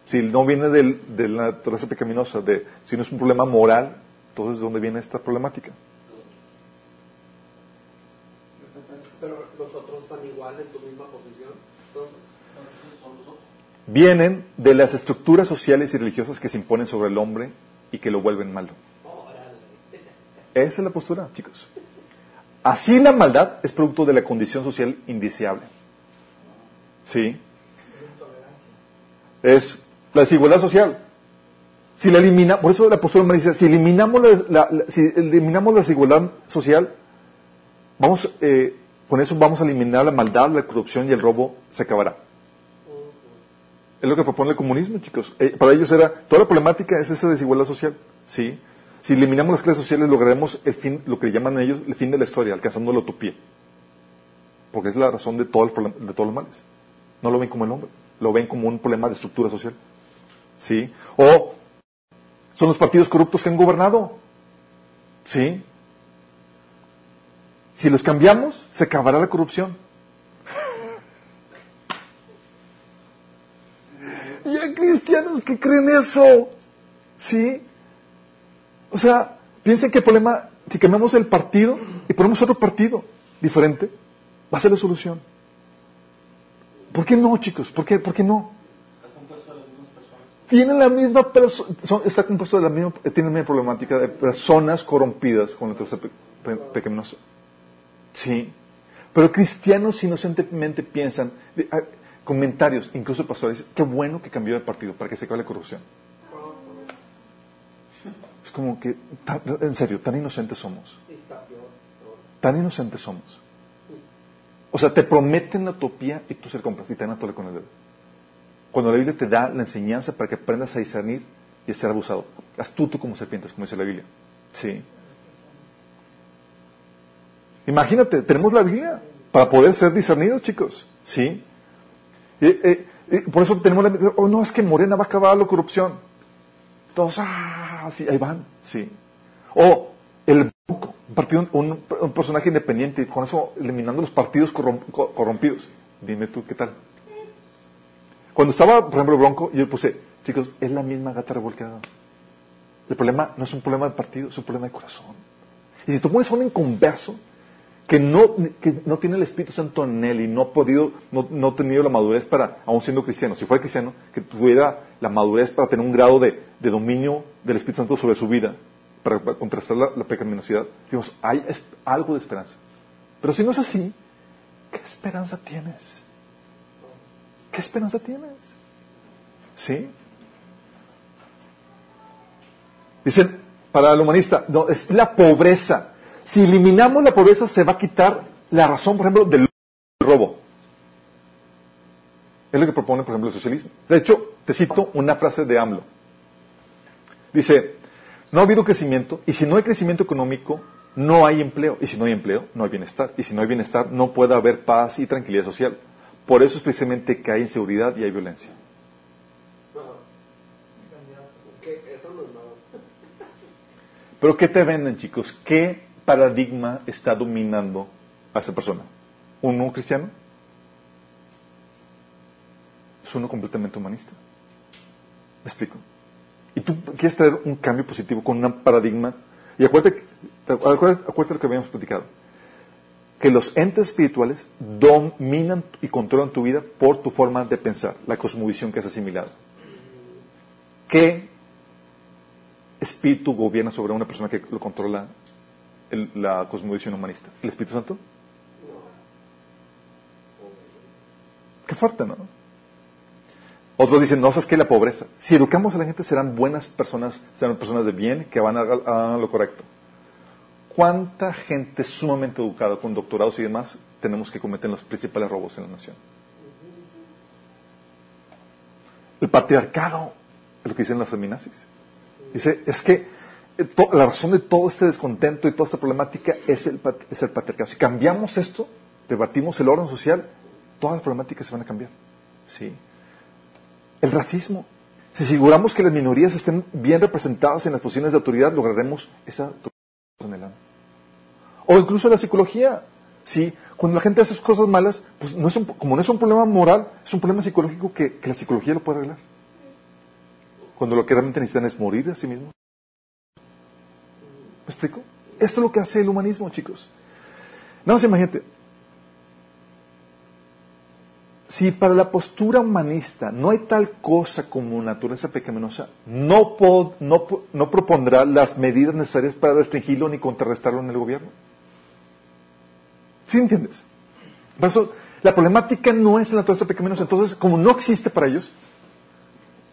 Si no viene del- de la naturaleza pecaminosa, de, si no es un problema moral, entonces ¿de dónde viene esta problemática? Pero los otros están igual en tu misma posición. Entonces, Vienen de las estructuras sociales y religiosas que se imponen sobre el hombre y que lo vuelven malo. Esa es la postura, chicos. Así la maldad es producto de la condición social indeseable. ¿Sí? Es la desigualdad social. Si la elimina, por eso la postura me dice, si eliminamos la, si eliminamos la desigualdad social, vamos, eh, con eso vamos a eliminar la maldad, la corrupción y el robo se acabará. Es lo que propone el comunismo, chicos. Eh, para ellos era, toda la problemática es esa desigualdad social. ¿sí? Si eliminamos las clases sociales, lograremos el fin, lo que llaman ellos el fin de la historia, alcanzando la utopía. Porque es la razón de, de todos los males. No lo ven como el hombre, lo ven como un problema de estructura social. ¿Sí? O son los partidos corruptos que han gobernado. ¿Sí? Si los cambiamos, se acabará la corrupción. Y hay cristianos que creen eso. ¿Sí? O sea, piensen que el problema, si cambiamos el partido y ponemos otro partido diferente, va a ser la solución. ¿Por qué no, chicos? ¿Por qué, por qué no? Tienen la misma persona, está compuesto de la misma, tiene la misma problemática de personas corrompidas con la tercera pe- pe- pecaminosa. Sí. Pero cristianos inocentemente piensan, de- ah, comentarios, incluso pastores, qué bueno que cambió de partido para que se acabe la corrupción. Es como que, tan- en serio, tan inocentes somos. está. Tan inocentes somos. O sea, te prometen la utopía y tú se compras y te dan con el dedo. Cuando la Biblia te da la enseñanza para que aprendas a discernir y a ser abusado. Astuto como serpientes, como dice la Biblia. Sí. Imagínate, tenemos la Biblia para poder ser discernidos, chicos. Sí. Eh, por eso tenemos la oh no, es que Morena va a acabar la corrupción. Todos, ah, sí, ahí van, sí. O el Bronco, un, partido, un, un personaje independiente, con eso eliminando los partidos corrom- co- corrompidos. Dime tú, ¿qué tal? Cuando estaba, por ejemplo, Bronco, yo puse, chicos, es la misma gata revolcada. El problema no es un problema de partido, es un problema de corazón. Y si tú pones a un inconverso que no, que no tiene el Espíritu Santo en él y no ha podido, no, no ha tenido la madurez para, aún siendo cristiano, si fuera cristiano, que tuviera la madurez para tener un grado de, de dominio del Espíritu Santo sobre su vida, para, contrastar la, la pecaminosidad, digamos, hay algo de esperanza. Pero si no es así, ¿qué esperanza tienes? ¿Qué esperanza tienes? ¿Sí? Dicen, para el humanista, no, es la pobreza. Si eliminamos la pobreza, se va a quitar la razón, por ejemplo, del robo. Es lo que propone, por ejemplo, el socialismo. De hecho, te cito una frase de AMLO. Dice, no ha habido crecimiento y si no hay crecimiento económico, no hay empleo. Y si no hay empleo, no hay bienestar. Y si no hay bienestar, no puede haber paz y tranquilidad social. Por eso es precisamente que hay inseguridad y hay violencia. Pero ¿qué te venden, chicos? ¿Qué paradigma está dominando a esa persona? ¿Uno cristiano? Es uno completamente humanista. ¿Me explico? Y tú quieres traer un cambio positivo con un paradigma. Y acuérdate, acuérdate, acuérdate lo que habíamos platicado. Que los entes espirituales dominan y controlan tu vida por tu forma de pensar, la cosmovisión que has asimilado. ¿Qué espíritu gobierna sobre una persona que lo controla la cosmovisión humanista? ¿El Espíritu Santo? Qué fuerte, ¿no? Otros dicen, no, ¿sabes qué? La pobreza. Si educamos a la gente, serán buenas personas, serán personas de bien, que van a, a lo correcto. ¿Cuánta gente sumamente educada, con doctorados y demás, tenemos que cometen los principales robos en la nación? El patriarcado, es lo que dicen las feminazis. Dice, es que eh, la razón de todo este descontento y toda esta problemática es el, es el patriarcado. Si cambiamos esto, rebatimos el orden social, todas las problemáticas se van a cambiar. ¿Sí? El racismo. Si aseguramos que las minorías estén bien representadas en las posiciones de autoridad, lograremos esa O incluso la psicología. ¿sí? Cuando la gente hace cosas malas, pues no es un, como no es un problema moral, es un problema psicológico que, que la psicología lo puede arreglar. Cuando lo que realmente necesitan es morir a sí mismo. ¿Me explico? Esto es lo que hace el humanismo, chicos. Nada más imagínate. Si para la postura humanista no hay tal cosa como naturaleza pecaminosa, no, no, no propondrá las medidas necesarias para restringirlo ni contrarrestarlo en el gobierno. ¿Sí entiendes? Por eso, la problemática no es la naturaleza pecaminosa. Entonces, como no existe para ellos,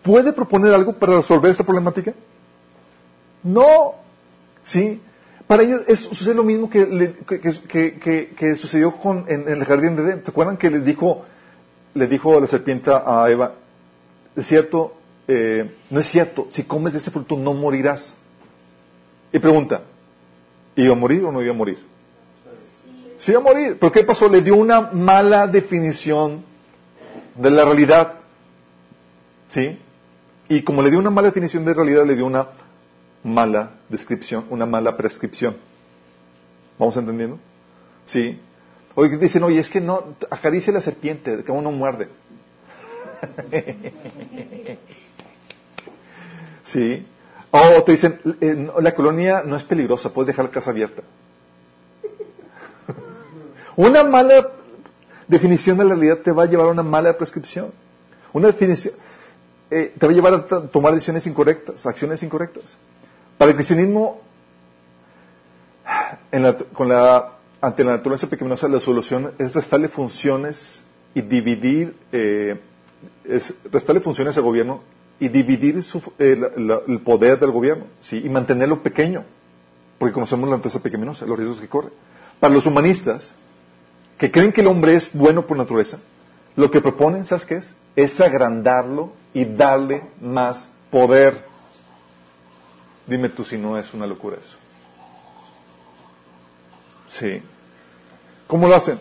¿puede proponer algo para resolver esa problemática? No. ¿Sí? Para ellos es, sucede lo mismo que, que, que, sucedió con, en, el jardín de Edén. ¿Se acuerdan que les dijo le dijo la serpiente a Eva, es cierto, eh, no es cierto, si comes de ese fruto no morirás. Y pregunta, ¿iba a morir o no iba a morir? Sí iba a morir. ¿Pero qué pasó? Le dio una mala definición de la realidad. ¿Sí? Y como le dio una mala definición de realidad, le dio una mala descripción, una mala prescripción. ¿Vamos entendiendo? ¿Sí? Hoy dicen, oye, es que no, acaricia la serpiente, que uno muerde. sí. O te dicen, eh, la colonia no es peligrosa, puedes dejar la casa abierta. una mala definición de la realidad te va a llevar a una mala prescripción. Una definición eh, te va a llevar a tomar decisiones incorrectas, acciones incorrectas. Para el cristianismo, con la ante la naturaleza pecaminosa la solución es restarle funciones y dividir, eh, es restarle funciones al gobierno y dividir eh, el poder del gobierno, ¿sí? y mantenerlo pequeño, porque conocemos la naturaleza pecaminosa, los riesgos que corre. Para los humanistas, que creen que el hombre es bueno por naturaleza, lo que proponen, ¿sabes qué es? Es agrandarlo y darle más poder. Dime tú si no es una locura eso. Sí. ¿Cómo lo hacen?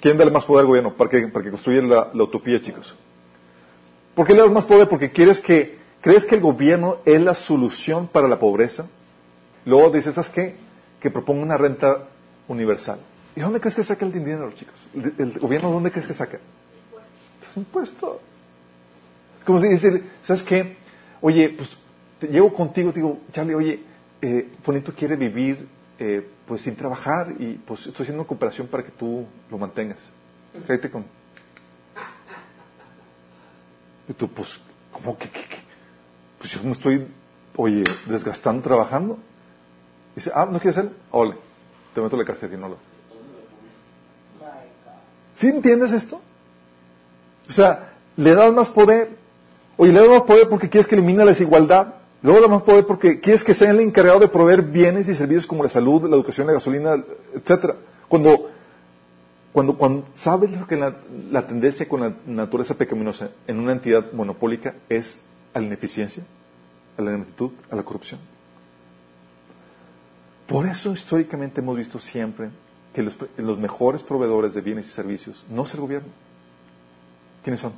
¿Quién da más poder al gobierno para que, para que construya la, utopía, chicos? ¿Por qué le das más poder? Porque quieres que, crees que el gobierno es la solución para la pobreza. Luego dices, ¿sabes qué? Que proponga una renta universal. ¿Y dónde crees que saca el dinero, chicos? ¿El, gobierno dónde crees que saca? Impuestos. Es como si decir, ¿sabes qué? Oye, pues llego contigo, digo, Charlie, oye, eh, Fonito quiere vivir eh, pues sin trabajar y pues estoy haciendo una cooperación para que tú lo mantengas. Cállate con... Y tú, pues, ¿cómo que, Pues yo me estoy, oye, desgastando trabajando. dice, ah, ¿no quieres hacer? Ole, te meto la cárcel y no lo ¿Sí entiendes esto? O sea, le das más poder. Oye, le das más poder porque quieres que elimine la desigualdad. Luego le más poder porque quieres que sea el encargado de proveer bienes y servicios como la salud, la educación, la gasolina, etcétera. Cuando cuando, cuando sabes lo que la, la tendencia con la naturaleza pecaminosa en una entidad monopólica es a la ineficiencia, a la ineptitud, a la corrupción. Por eso históricamente hemos visto siempre que los, los mejores proveedores de bienes y servicios no es el gobierno. ¿Quiénes son?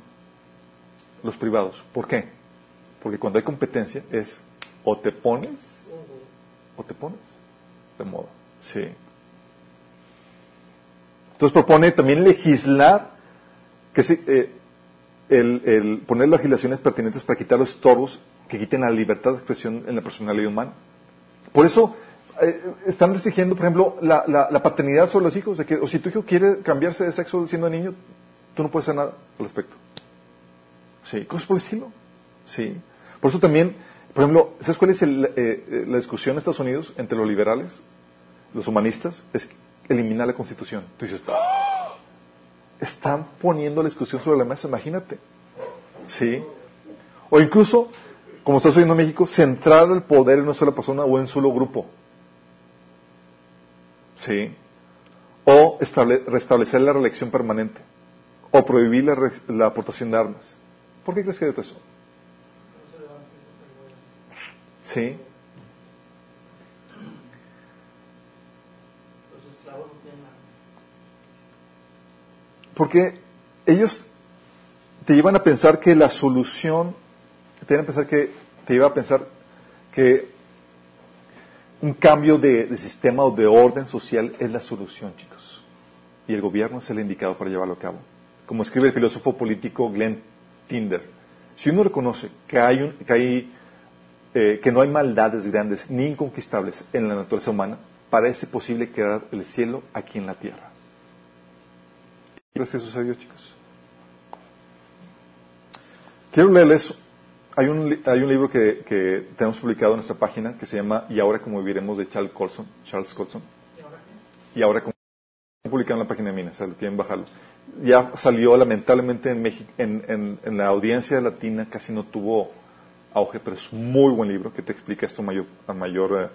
Los privados. ¿Por qué? Porque cuando hay competencia es o te pones o te pones de moda. Sí. Entonces propone también legislar, que se, eh, el, el, poner legislaciones pertinentes para quitar los estorbos que quiten la libertad de expresión en la personalidad humana. Por eso eh, están restringiendo, por ejemplo, la, la, la, paternidad sobre los hijos, de que, o si tu hijo quiere cambiarse de sexo siendo niño, tú no puedes hacer nada al respecto. Sí, cosas por estilo. Sí. Por eso también, por ejemplo, ¿sabes cuál es el, eh, la discusión en Estados Unidos entre los liberales, los humanistas? Es eliminar la constitución. Tú dices, ¡Ah! están poniendo la discusión sobre la mesa, imagínate. Sí. O incluso, como está sucediendo en México, centrar el poder en una sola persona o en un solo grupo. Sí. O estable, restablecer la reelección permanente. O prohibir la, la, aportación de armas. ¿Por qué crees que hay eso? Sí. Porque ellos te llevan a pensar que la solución, te llevan a pensar que, te lleva a pensar que un cambio de, de, sistema o de orden social es la solución, chicos. Y el gobierno es el indicado para llevarlo a cabo. Como escribe el filósofo político Glenn Tinder, si uno reconoce que, hay un, que, hay, eh, que no hay maldades grandes ni inconquistables en la naturaleza humana, parece posible crear el cielo aquí en la tierra. ¿Qué crees que sucedió, chicos? Quiero leerles hay un, hay un libro que, que, tenemos publicado en nuestra página que se llama Y ahora cómo viviremos de Charles Colson. Charles Colson. ¿Y ahora cómo publicado en la página de Minas, o sea, quieren bajarlo. Ya salió lamentablemente en, México, en, en, en, la audiencia latina, casi no tuvo auge, pero es muy buen libro que te explica esto mayor, a mayor eh,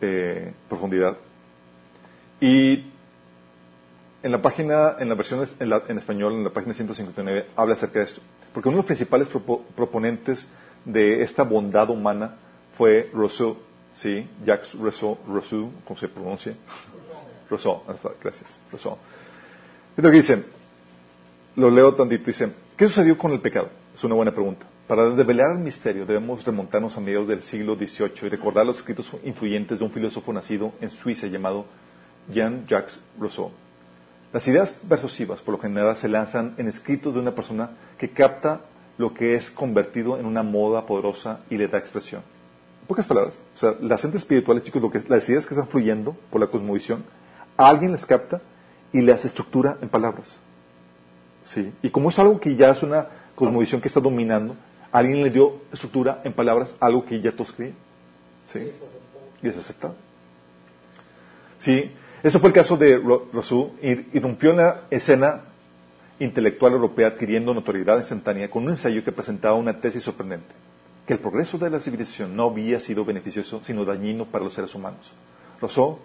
eh, profundidad. Y en la página, en la versión en, la, en, español, en la página 159, habla acerca de esto. Porque uno de los principales propo, proponentes de esta bondad humana fue Rousseau, ¿sí? Jacques Rousseau, Rousseau ¿cómo se pronuncia? Rousseau, gracias, Rousseau. Es lo que dice, lo leo tantito, dice, ¿qué sucedió con el pecado? Es una buena pregunta. Para develar el misterio debemos remontarnos a mediados del siglo XVIII y recordar los escritos influyentes de un filósofo nacido en Suiza llamado Jean-Jacques Rousseau. Las ideas persuasivas, por lo general, se lanzan en escritos de una persona que capta lo que es convertido en una moda poderosa y le da expresión. En pocas palabras, o sea, las entes espirituales, chicos, lo que, las ideas que están fluyendo por la cosmovisión, alguien las capta y las estructura en palabras. ¿Sí? Y como es algo que ya es una cosmovisión que está dominando, alguien le dio estructura en palabras algo que ya todos creían. ¿Sí? Y es aceptado. ¿Sí? Ese fue el caso de Rousseau, irrumpió en la escena intelectual europea adquiriendo notoriedad instantánea con un ensayo que presentaba una tesis sorprendente, que el progreso de la civilización no había sido beneficioso, sino dañino para los seres humanos. Rousseau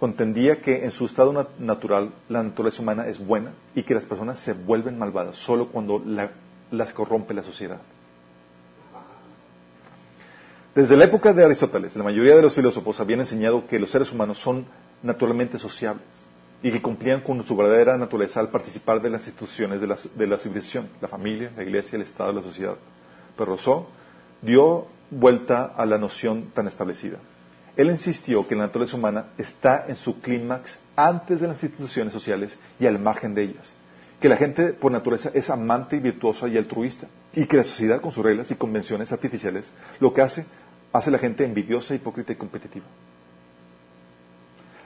contendía que en su estado nat natural la naturaleza humana es buena y que las personas se vuelven malvadas solo cuando la, las corrompe la sociedad. Desde la época de Aristóteles, la mayoría de los filósofos habían enseñado que los seres humanos son naturalmente sociables y que cumplían con su verdadera naturaleza al participar de las instituciones de la, de la civilización, la familia, la iglesia, el Estado, la sociedad. Pero Rousseau dio vuelta a la noción tan establecida. Él insistió que la naturaleza humana está en su clímax antes de las instituciones sociales y al margen de ellas, que la gente por naturaleza es amante y virtuosa y altruista, y que la sociedad con sus reglas y convenciones artificiales lo que hace, hace la gente envidiosa, hipócrita y competitiva.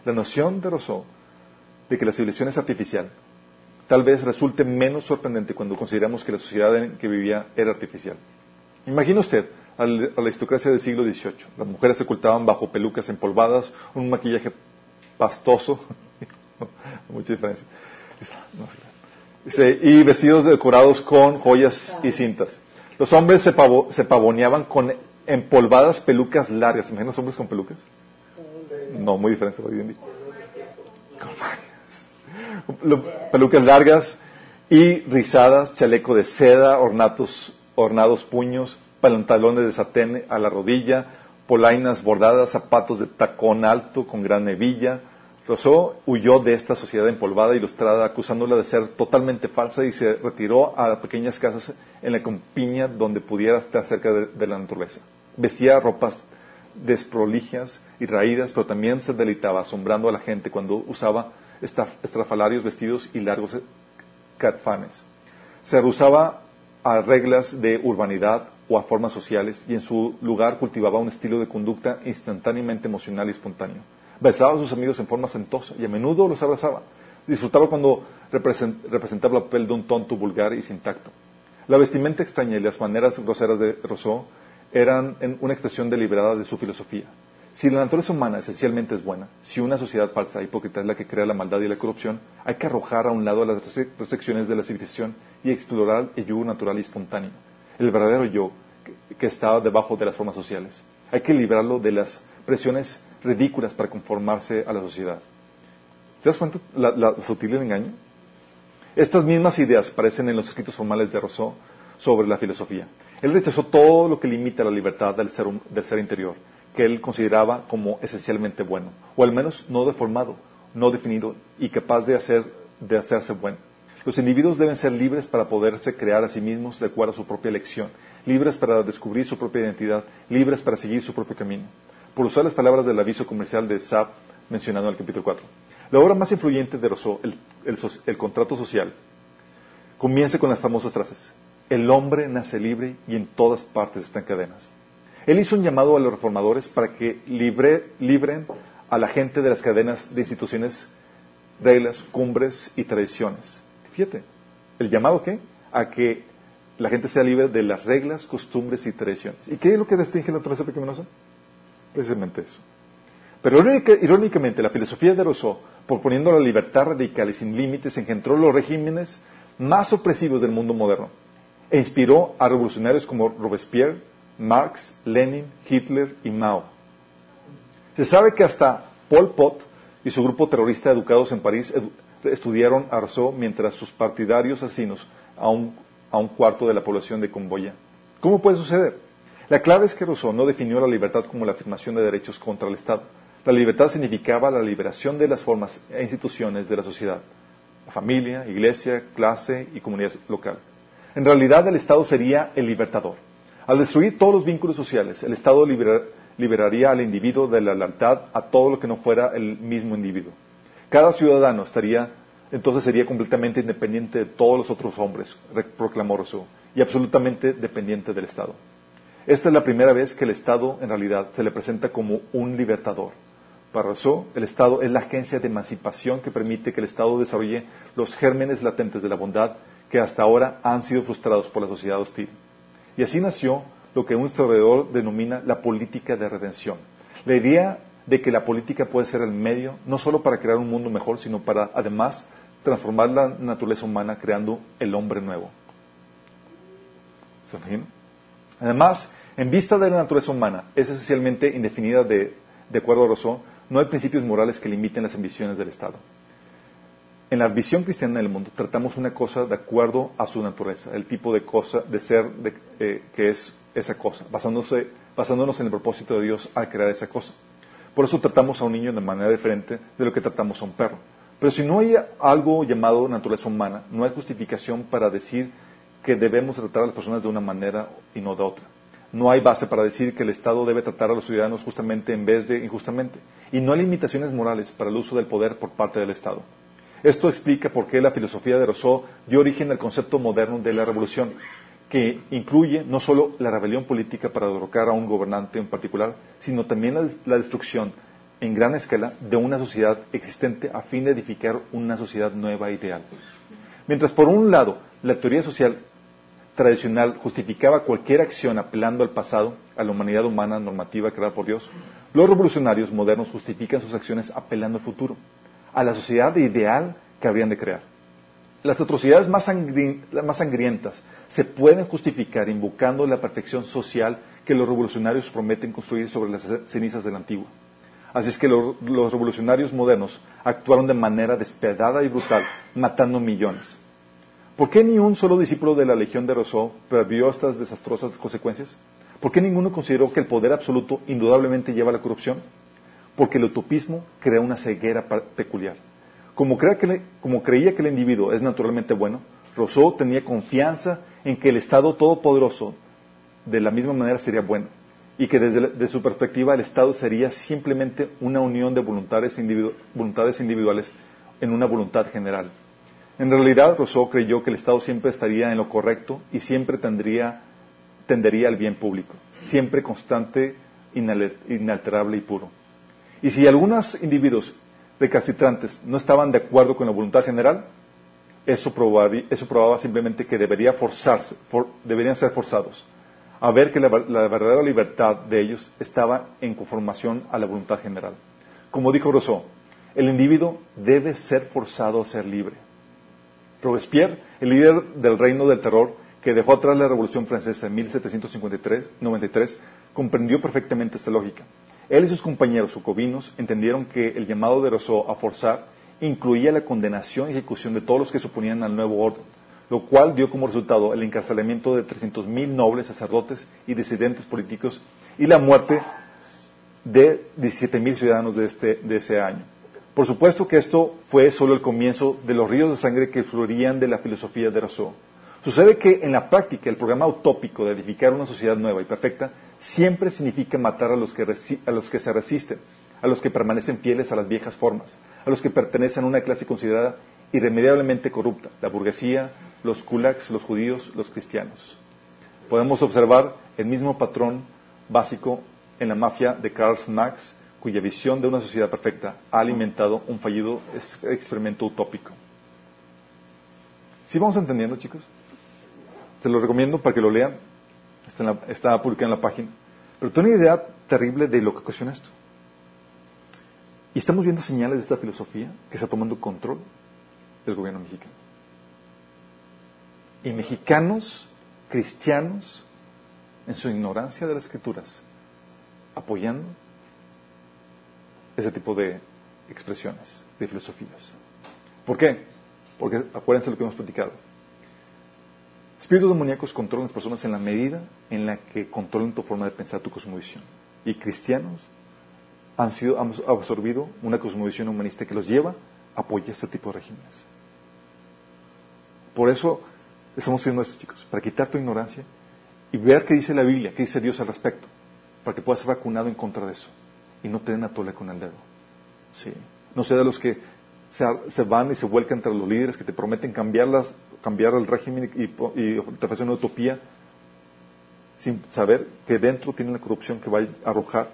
La noción de Rousseau de que la civilización es artificial tal vez resulte menos sorprendente cuando consideramos que la sociedad en que vivía era artificial. Imagina usted a la aristocracia del siglo XVIII. Las mujeres se ocultaban bajo pelucas empolvadas, un maquillaje pastoso, mucha diferencia, y vestidos decorados con joyas y cintas. Los hombres se, se pavoneaban con empolvadas pelucas largas. ¿Imaginas los hombres con pelucas? No, muy diferente hoy en día. lo- pelucas largas y rizadas, chaleco de seda, ornatos, ornados puños, pantalones de satén a la rodilla, polainas bordadas, zapatos de tacón alto con gran hebilla. Rousseau huyó de esta sociedad empolvada y ilustrada, acusándola de ser totalmente falsa y se retiró a pequeñas casas en la campiña donde pudiera estar cerca de, de la naturaleza. Vestía ropas desprolijas y raídas, pero también se deleitaba asombrando a la gente cuando usaba estrafalarios vestidos y largos catfanes. Se rehusaba a reglas de urbanidad o a formas sociales y en su lugar cultivaba un estilo de conducta instantáneamente emocional y espontáneo. Besaba a sus amigos en forma sentosa y a menudo los abrazaba. Disfrutaba cuando represent- representaba el papel de un tonto vulgar y sin tacto. La vestimenta extraña y las maneras groseras de Rousseau eran una expresión deliberada de su filosofía. Si la naturaleza humana esencialmente es buena, si una sociedad falsa e hipócrita es la que crea la maldad y la corrupción, hay que arrojar a un lado las restric- restricciones de la civilización y explorar el yo natural y espontáneo, el verdadero yo que, está debajo de las formas sociales. Hay que librarlo de las presiones ridículas para conformarse a la sociedad. ¿Te das cuenta la, la sutil del engaño? Estas mismas ideas aparecen en los escritos formales de Rousseau sobre la filosofía. Él rechazó todo lo que limita la libertad del ser, interior, que él consideraba como esencialmente bueno, o al menos no deformado, no definido y capaz de, hacer, de hacerse bueno. Los individuos deben ser libres para poderse crear a sí mismos de acuerdo a su propia elección, libres para descubrir su propia identidad, libres para seguir su propio camino. Por usar las palabras del aviso comercial de Saab mencionado en el capítulo 4. La obra más influyente de Rousseau, el, el contrato social, comienza con las famosas frases. El hombre nace libre y en todas partes está en cadenas. Él hizo un llamado a los reformadores para que libre- libren a la gente de las cadenas de instituciones, reglas, cumbres y tradiciones. Fíjate, ¿el llamado qué? A que la gente sea libre de las reglas, costumbres y tradiciones. ¿Y qué es lo que distingue la naturaleza pecaminosa? Precisamente eso. Pero irónica- irónicamente, la filosofía de Rousseau, proponiendo la libertad radical y sin límites, engendró los regímenes más opresivos del mundo moderno e inspiró a revolucionarios como Robespierre, Marx, Lenin, Hitler y Mao. Se sabe que hasta Pol Pot y su grupo terrorista educados en París estudiaron a Rousseau mientras sus partidarios asesinos a un, a un cuarto de la población de Camboya. ¿Cómo puede suceder? La clave es que Rousseau no definió la libertad como la afirmación de derechos contra el Estado. La libertad significaba la liberación de las formas e instituciones de la sociedad, la familia, iglesia, clase y comunidad local. En realidad el Estado sería el libertador. Al destruir todos los vínculos sociales, el Estado libera- liberaría al individuo de la lealtad a todo lo que no fuera el mismo individuo. Cada ciudadano estaría, entonces sería completamente independiente de todos los otros hombres, re- proclamó Rousseau, y absolutamente dependiente del Estado. Esta es la primera vez que el Estado, en realidad, se le presenta como un libertador. Para Rousseau, el Estado es la agencia de emancipación que permite que el Estado desarrolle los gérmenes latentes de la bondad que hasta ahora han sido frustrados por la sociedad hostil. Y así nació lo que un historiador denomina la política de redención. La idea de que la política puede ser el medio no solo para crear un mundo mejor, sino para además transformar la naturaleza humana creando el hombre nuevo. Además, en vista de la naturaleza humana, es esencialmente indefinida de, de acuerdo a Rousseau, no hay principios morales que limiten las ambiciones del Estado. En la visión cristiana del mundo tratamos una cosa de acuerdo a su naturaleza, el tipo de cosa, de ser de- eh, que es esa cosa, basándose- basándonos en el propósito de Dios al crear esa cosa. Por eso tratamos a un niño de manera diferente de lo que tratamos a un perro. Pero si no hay algo llamado naturaleza humana, no hay justificación para decir que debemos tratar a las personas de una manera y no de otra. No hay base para decir que el Estado debe tratar a los ciudadanos justamente en vez de injustamente. Y no hay limitaciones morales para el uso del poder por parte del Estado. Esto explica por qué la filosofía de Rousseau dio origen al concepto moderno de la revolución, que incluye no solo la rebelión política para derrocar a un gobernante en particular, sino también la, destrucción en gran escala de una sociedad existente a fin de edificar una sociedad nueva e ideal. Mientras por un lado la teoría social tradicional justificaba cualquier acción apelando al pasado, a la humanidad humana normativa creada por Dios, los revolucionarios modernos justifican sus acciones apelando al futuro, a la sociedad ideal que habrían de crear. Las atrocidades más, sangri- más sangrientas se pueden justificar invocando la perfección social que los revolucionarios prometen construir sobre las cenizas del antiguo. Así es que lo- los revolucionarios modernos actuaron de manera despiadada y brutal, matando millones. ¿Por qué ni un solo discípulo de la Legión de Rousseau previó estas desastrosas consecuencias? ¿Por qué ninguno consideró que el poder absoluto indudablemente lleva a la corrupción? Porque el utopismo crea una ceguera peculiar. Como, crea que le- como creía que el individuo es naturalmente bueno, Rousseau tenía confianza en que el Estado todopoderoso de la misma manera sería bueno y que desde su perspectiva el Estado sería simplemente una unión de voluntades, individu- voluntades individuales en una voluntad general. En realidad, Rousseau creyó que el Estado siempre estaría en lo correcto y siempre tendería al bien público, siempre constante, inalterable y puro. Y si algunos individuos recalcitrantes no estaban de acuerdo con la voluntad general, eso, probaba simplemente que debería forzarse, for- deberían ser forzados a ver que la, la verdadera libertad de ellos estaba en conformación a la voluntad general. Como dijo Rousseau, el individuo debe ser forzado a ser libre. Robespierre, el líder del reino del terror que dejó atrás la Revolución Francesa en 1793, comprendió perfectamente esta lógica. Él y sus compañeros jacobinos entendieron que el llamado de Rousseau a forzar incluía la condenación y ejecución de todos los que se oponían al nuevo orden, lo cual dio como resultado el encarcelamiento de 300.000 nobles, sacerdotes y disidentes políticos y la muerte de 17.000 ciudadanos de, este, de ese año. Por supuesto que esto fue solo el comienzo de los ríos de sangre que fluirían de la filosofía de Rousseau. Sucede que en la práctica el programa utópico de edificar una sociedad nueva y perfecta siempre significa matar a los que, a los que se resisten, a los que permanecen fieles a las viejas formas, a los que pertenecen a una clase considerada irremediablemente corrupta, la burguesía, los kulaks, los judíos, los cristianos. Podemos observar el mismo patrón básico en la mafia de Karl Marx, cuya visión de una sociedad perfecta ha alimentado un fallido ex- experimento utópico. ¿Sí vamos entendiendo, chicos? Se lo recomiendo para que lo lean. Está, en la- está publicado en la página. Pero tengo una idea terrible de lo que ocasiona esto. Y estamos viendo señales de esta filosofía que está tomando control del gobierno mexicano. Y mexicanos, cristianos, en su ignorancia de las escrituras, apoyando ese tipo de expresiones, de filosofías. ¿Por qué? Porque acuérdense de lo que hemos platicado. Espíritus demoníacos controlan a las personas en la medida en la que controlan tu forma de pensar, tu cosmovisión. Y cristianos han sido han absorbido una cosmovisión humanista que los lleva a apoyar este tipo de regímenes. Por eso estamos haciendo esto, chicos, para quitar tu ignorancia y ver qué dice la Biblia, qué dice Dios al respecto, para que puedas ser vacunado en contra de eso y no te den a tole con el dedo. Sí. No sea de los que se, se van y se vuelcan entre los líderes que te prometen cambiarlas, cambiar el régimen y, te ofrecen una utopía sin saber que dentro tienen la corrupción que va a arrojar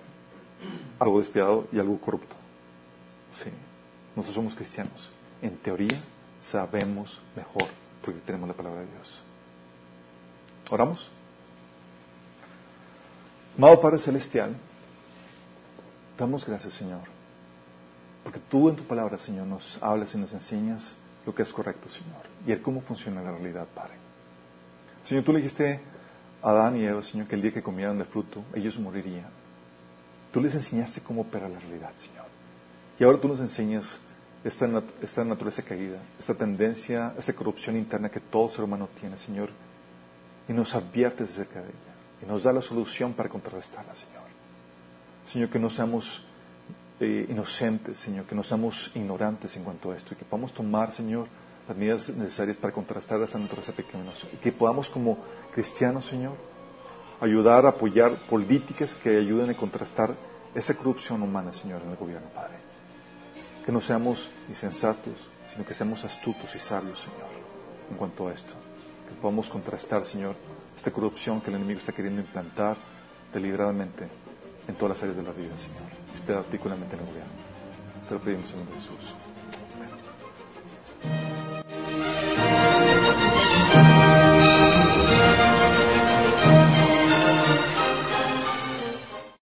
algo despiadado y algo corrupto. Sí. Nosotros somos cristianos. En teoría sabemos mejor porque tenemos la palabra de Dios. ¿Oramos? Amado Padre Celestial, damos gracias, Señor, porque tú en tu palabra, Señor, nos hablas y nos enseñas lo que es correcto, Señor, y el cómo funciona la realidad, Padre. Señor, tú le dijiste a Adán y Eva, Señor, que el día que comieran del fruto, ellos morirían. Tú les enseñaste cómo opera la realidad, Señor. Y ahora tú nos enseñas esta, esta naturaleza caída, esta tendencia, esta corrupción interna que todo ser humano tiene, Señor, y nos adviertes acerca de ella, y nos da la solución para contrarrestarla, Señor. Señor, que no seamos eh, inocentes, Señor, que no seamos ignorantes en cuanto a esto, y que podamos tomar, Señor, las medidas necesarias para contrarrestar esa naturaleza pecaminosa, y que podamos como cristianos, Señor, ayudar, apoyar políticas que ayuden a contrastar esa corrupción humana, Señor, en el gobierno, Padre. Que no seamos insensatos, sino que seamos astutos y sabios, Señor, en cuanto a esto. Que podamos contrastar, Señor, esta corrupción que el enemigo está queriendo implantar deliberadamente en todas las áreas de la vida, Señor, particularmente en el gobierno. Te lo pedimos en nombre de Jesús.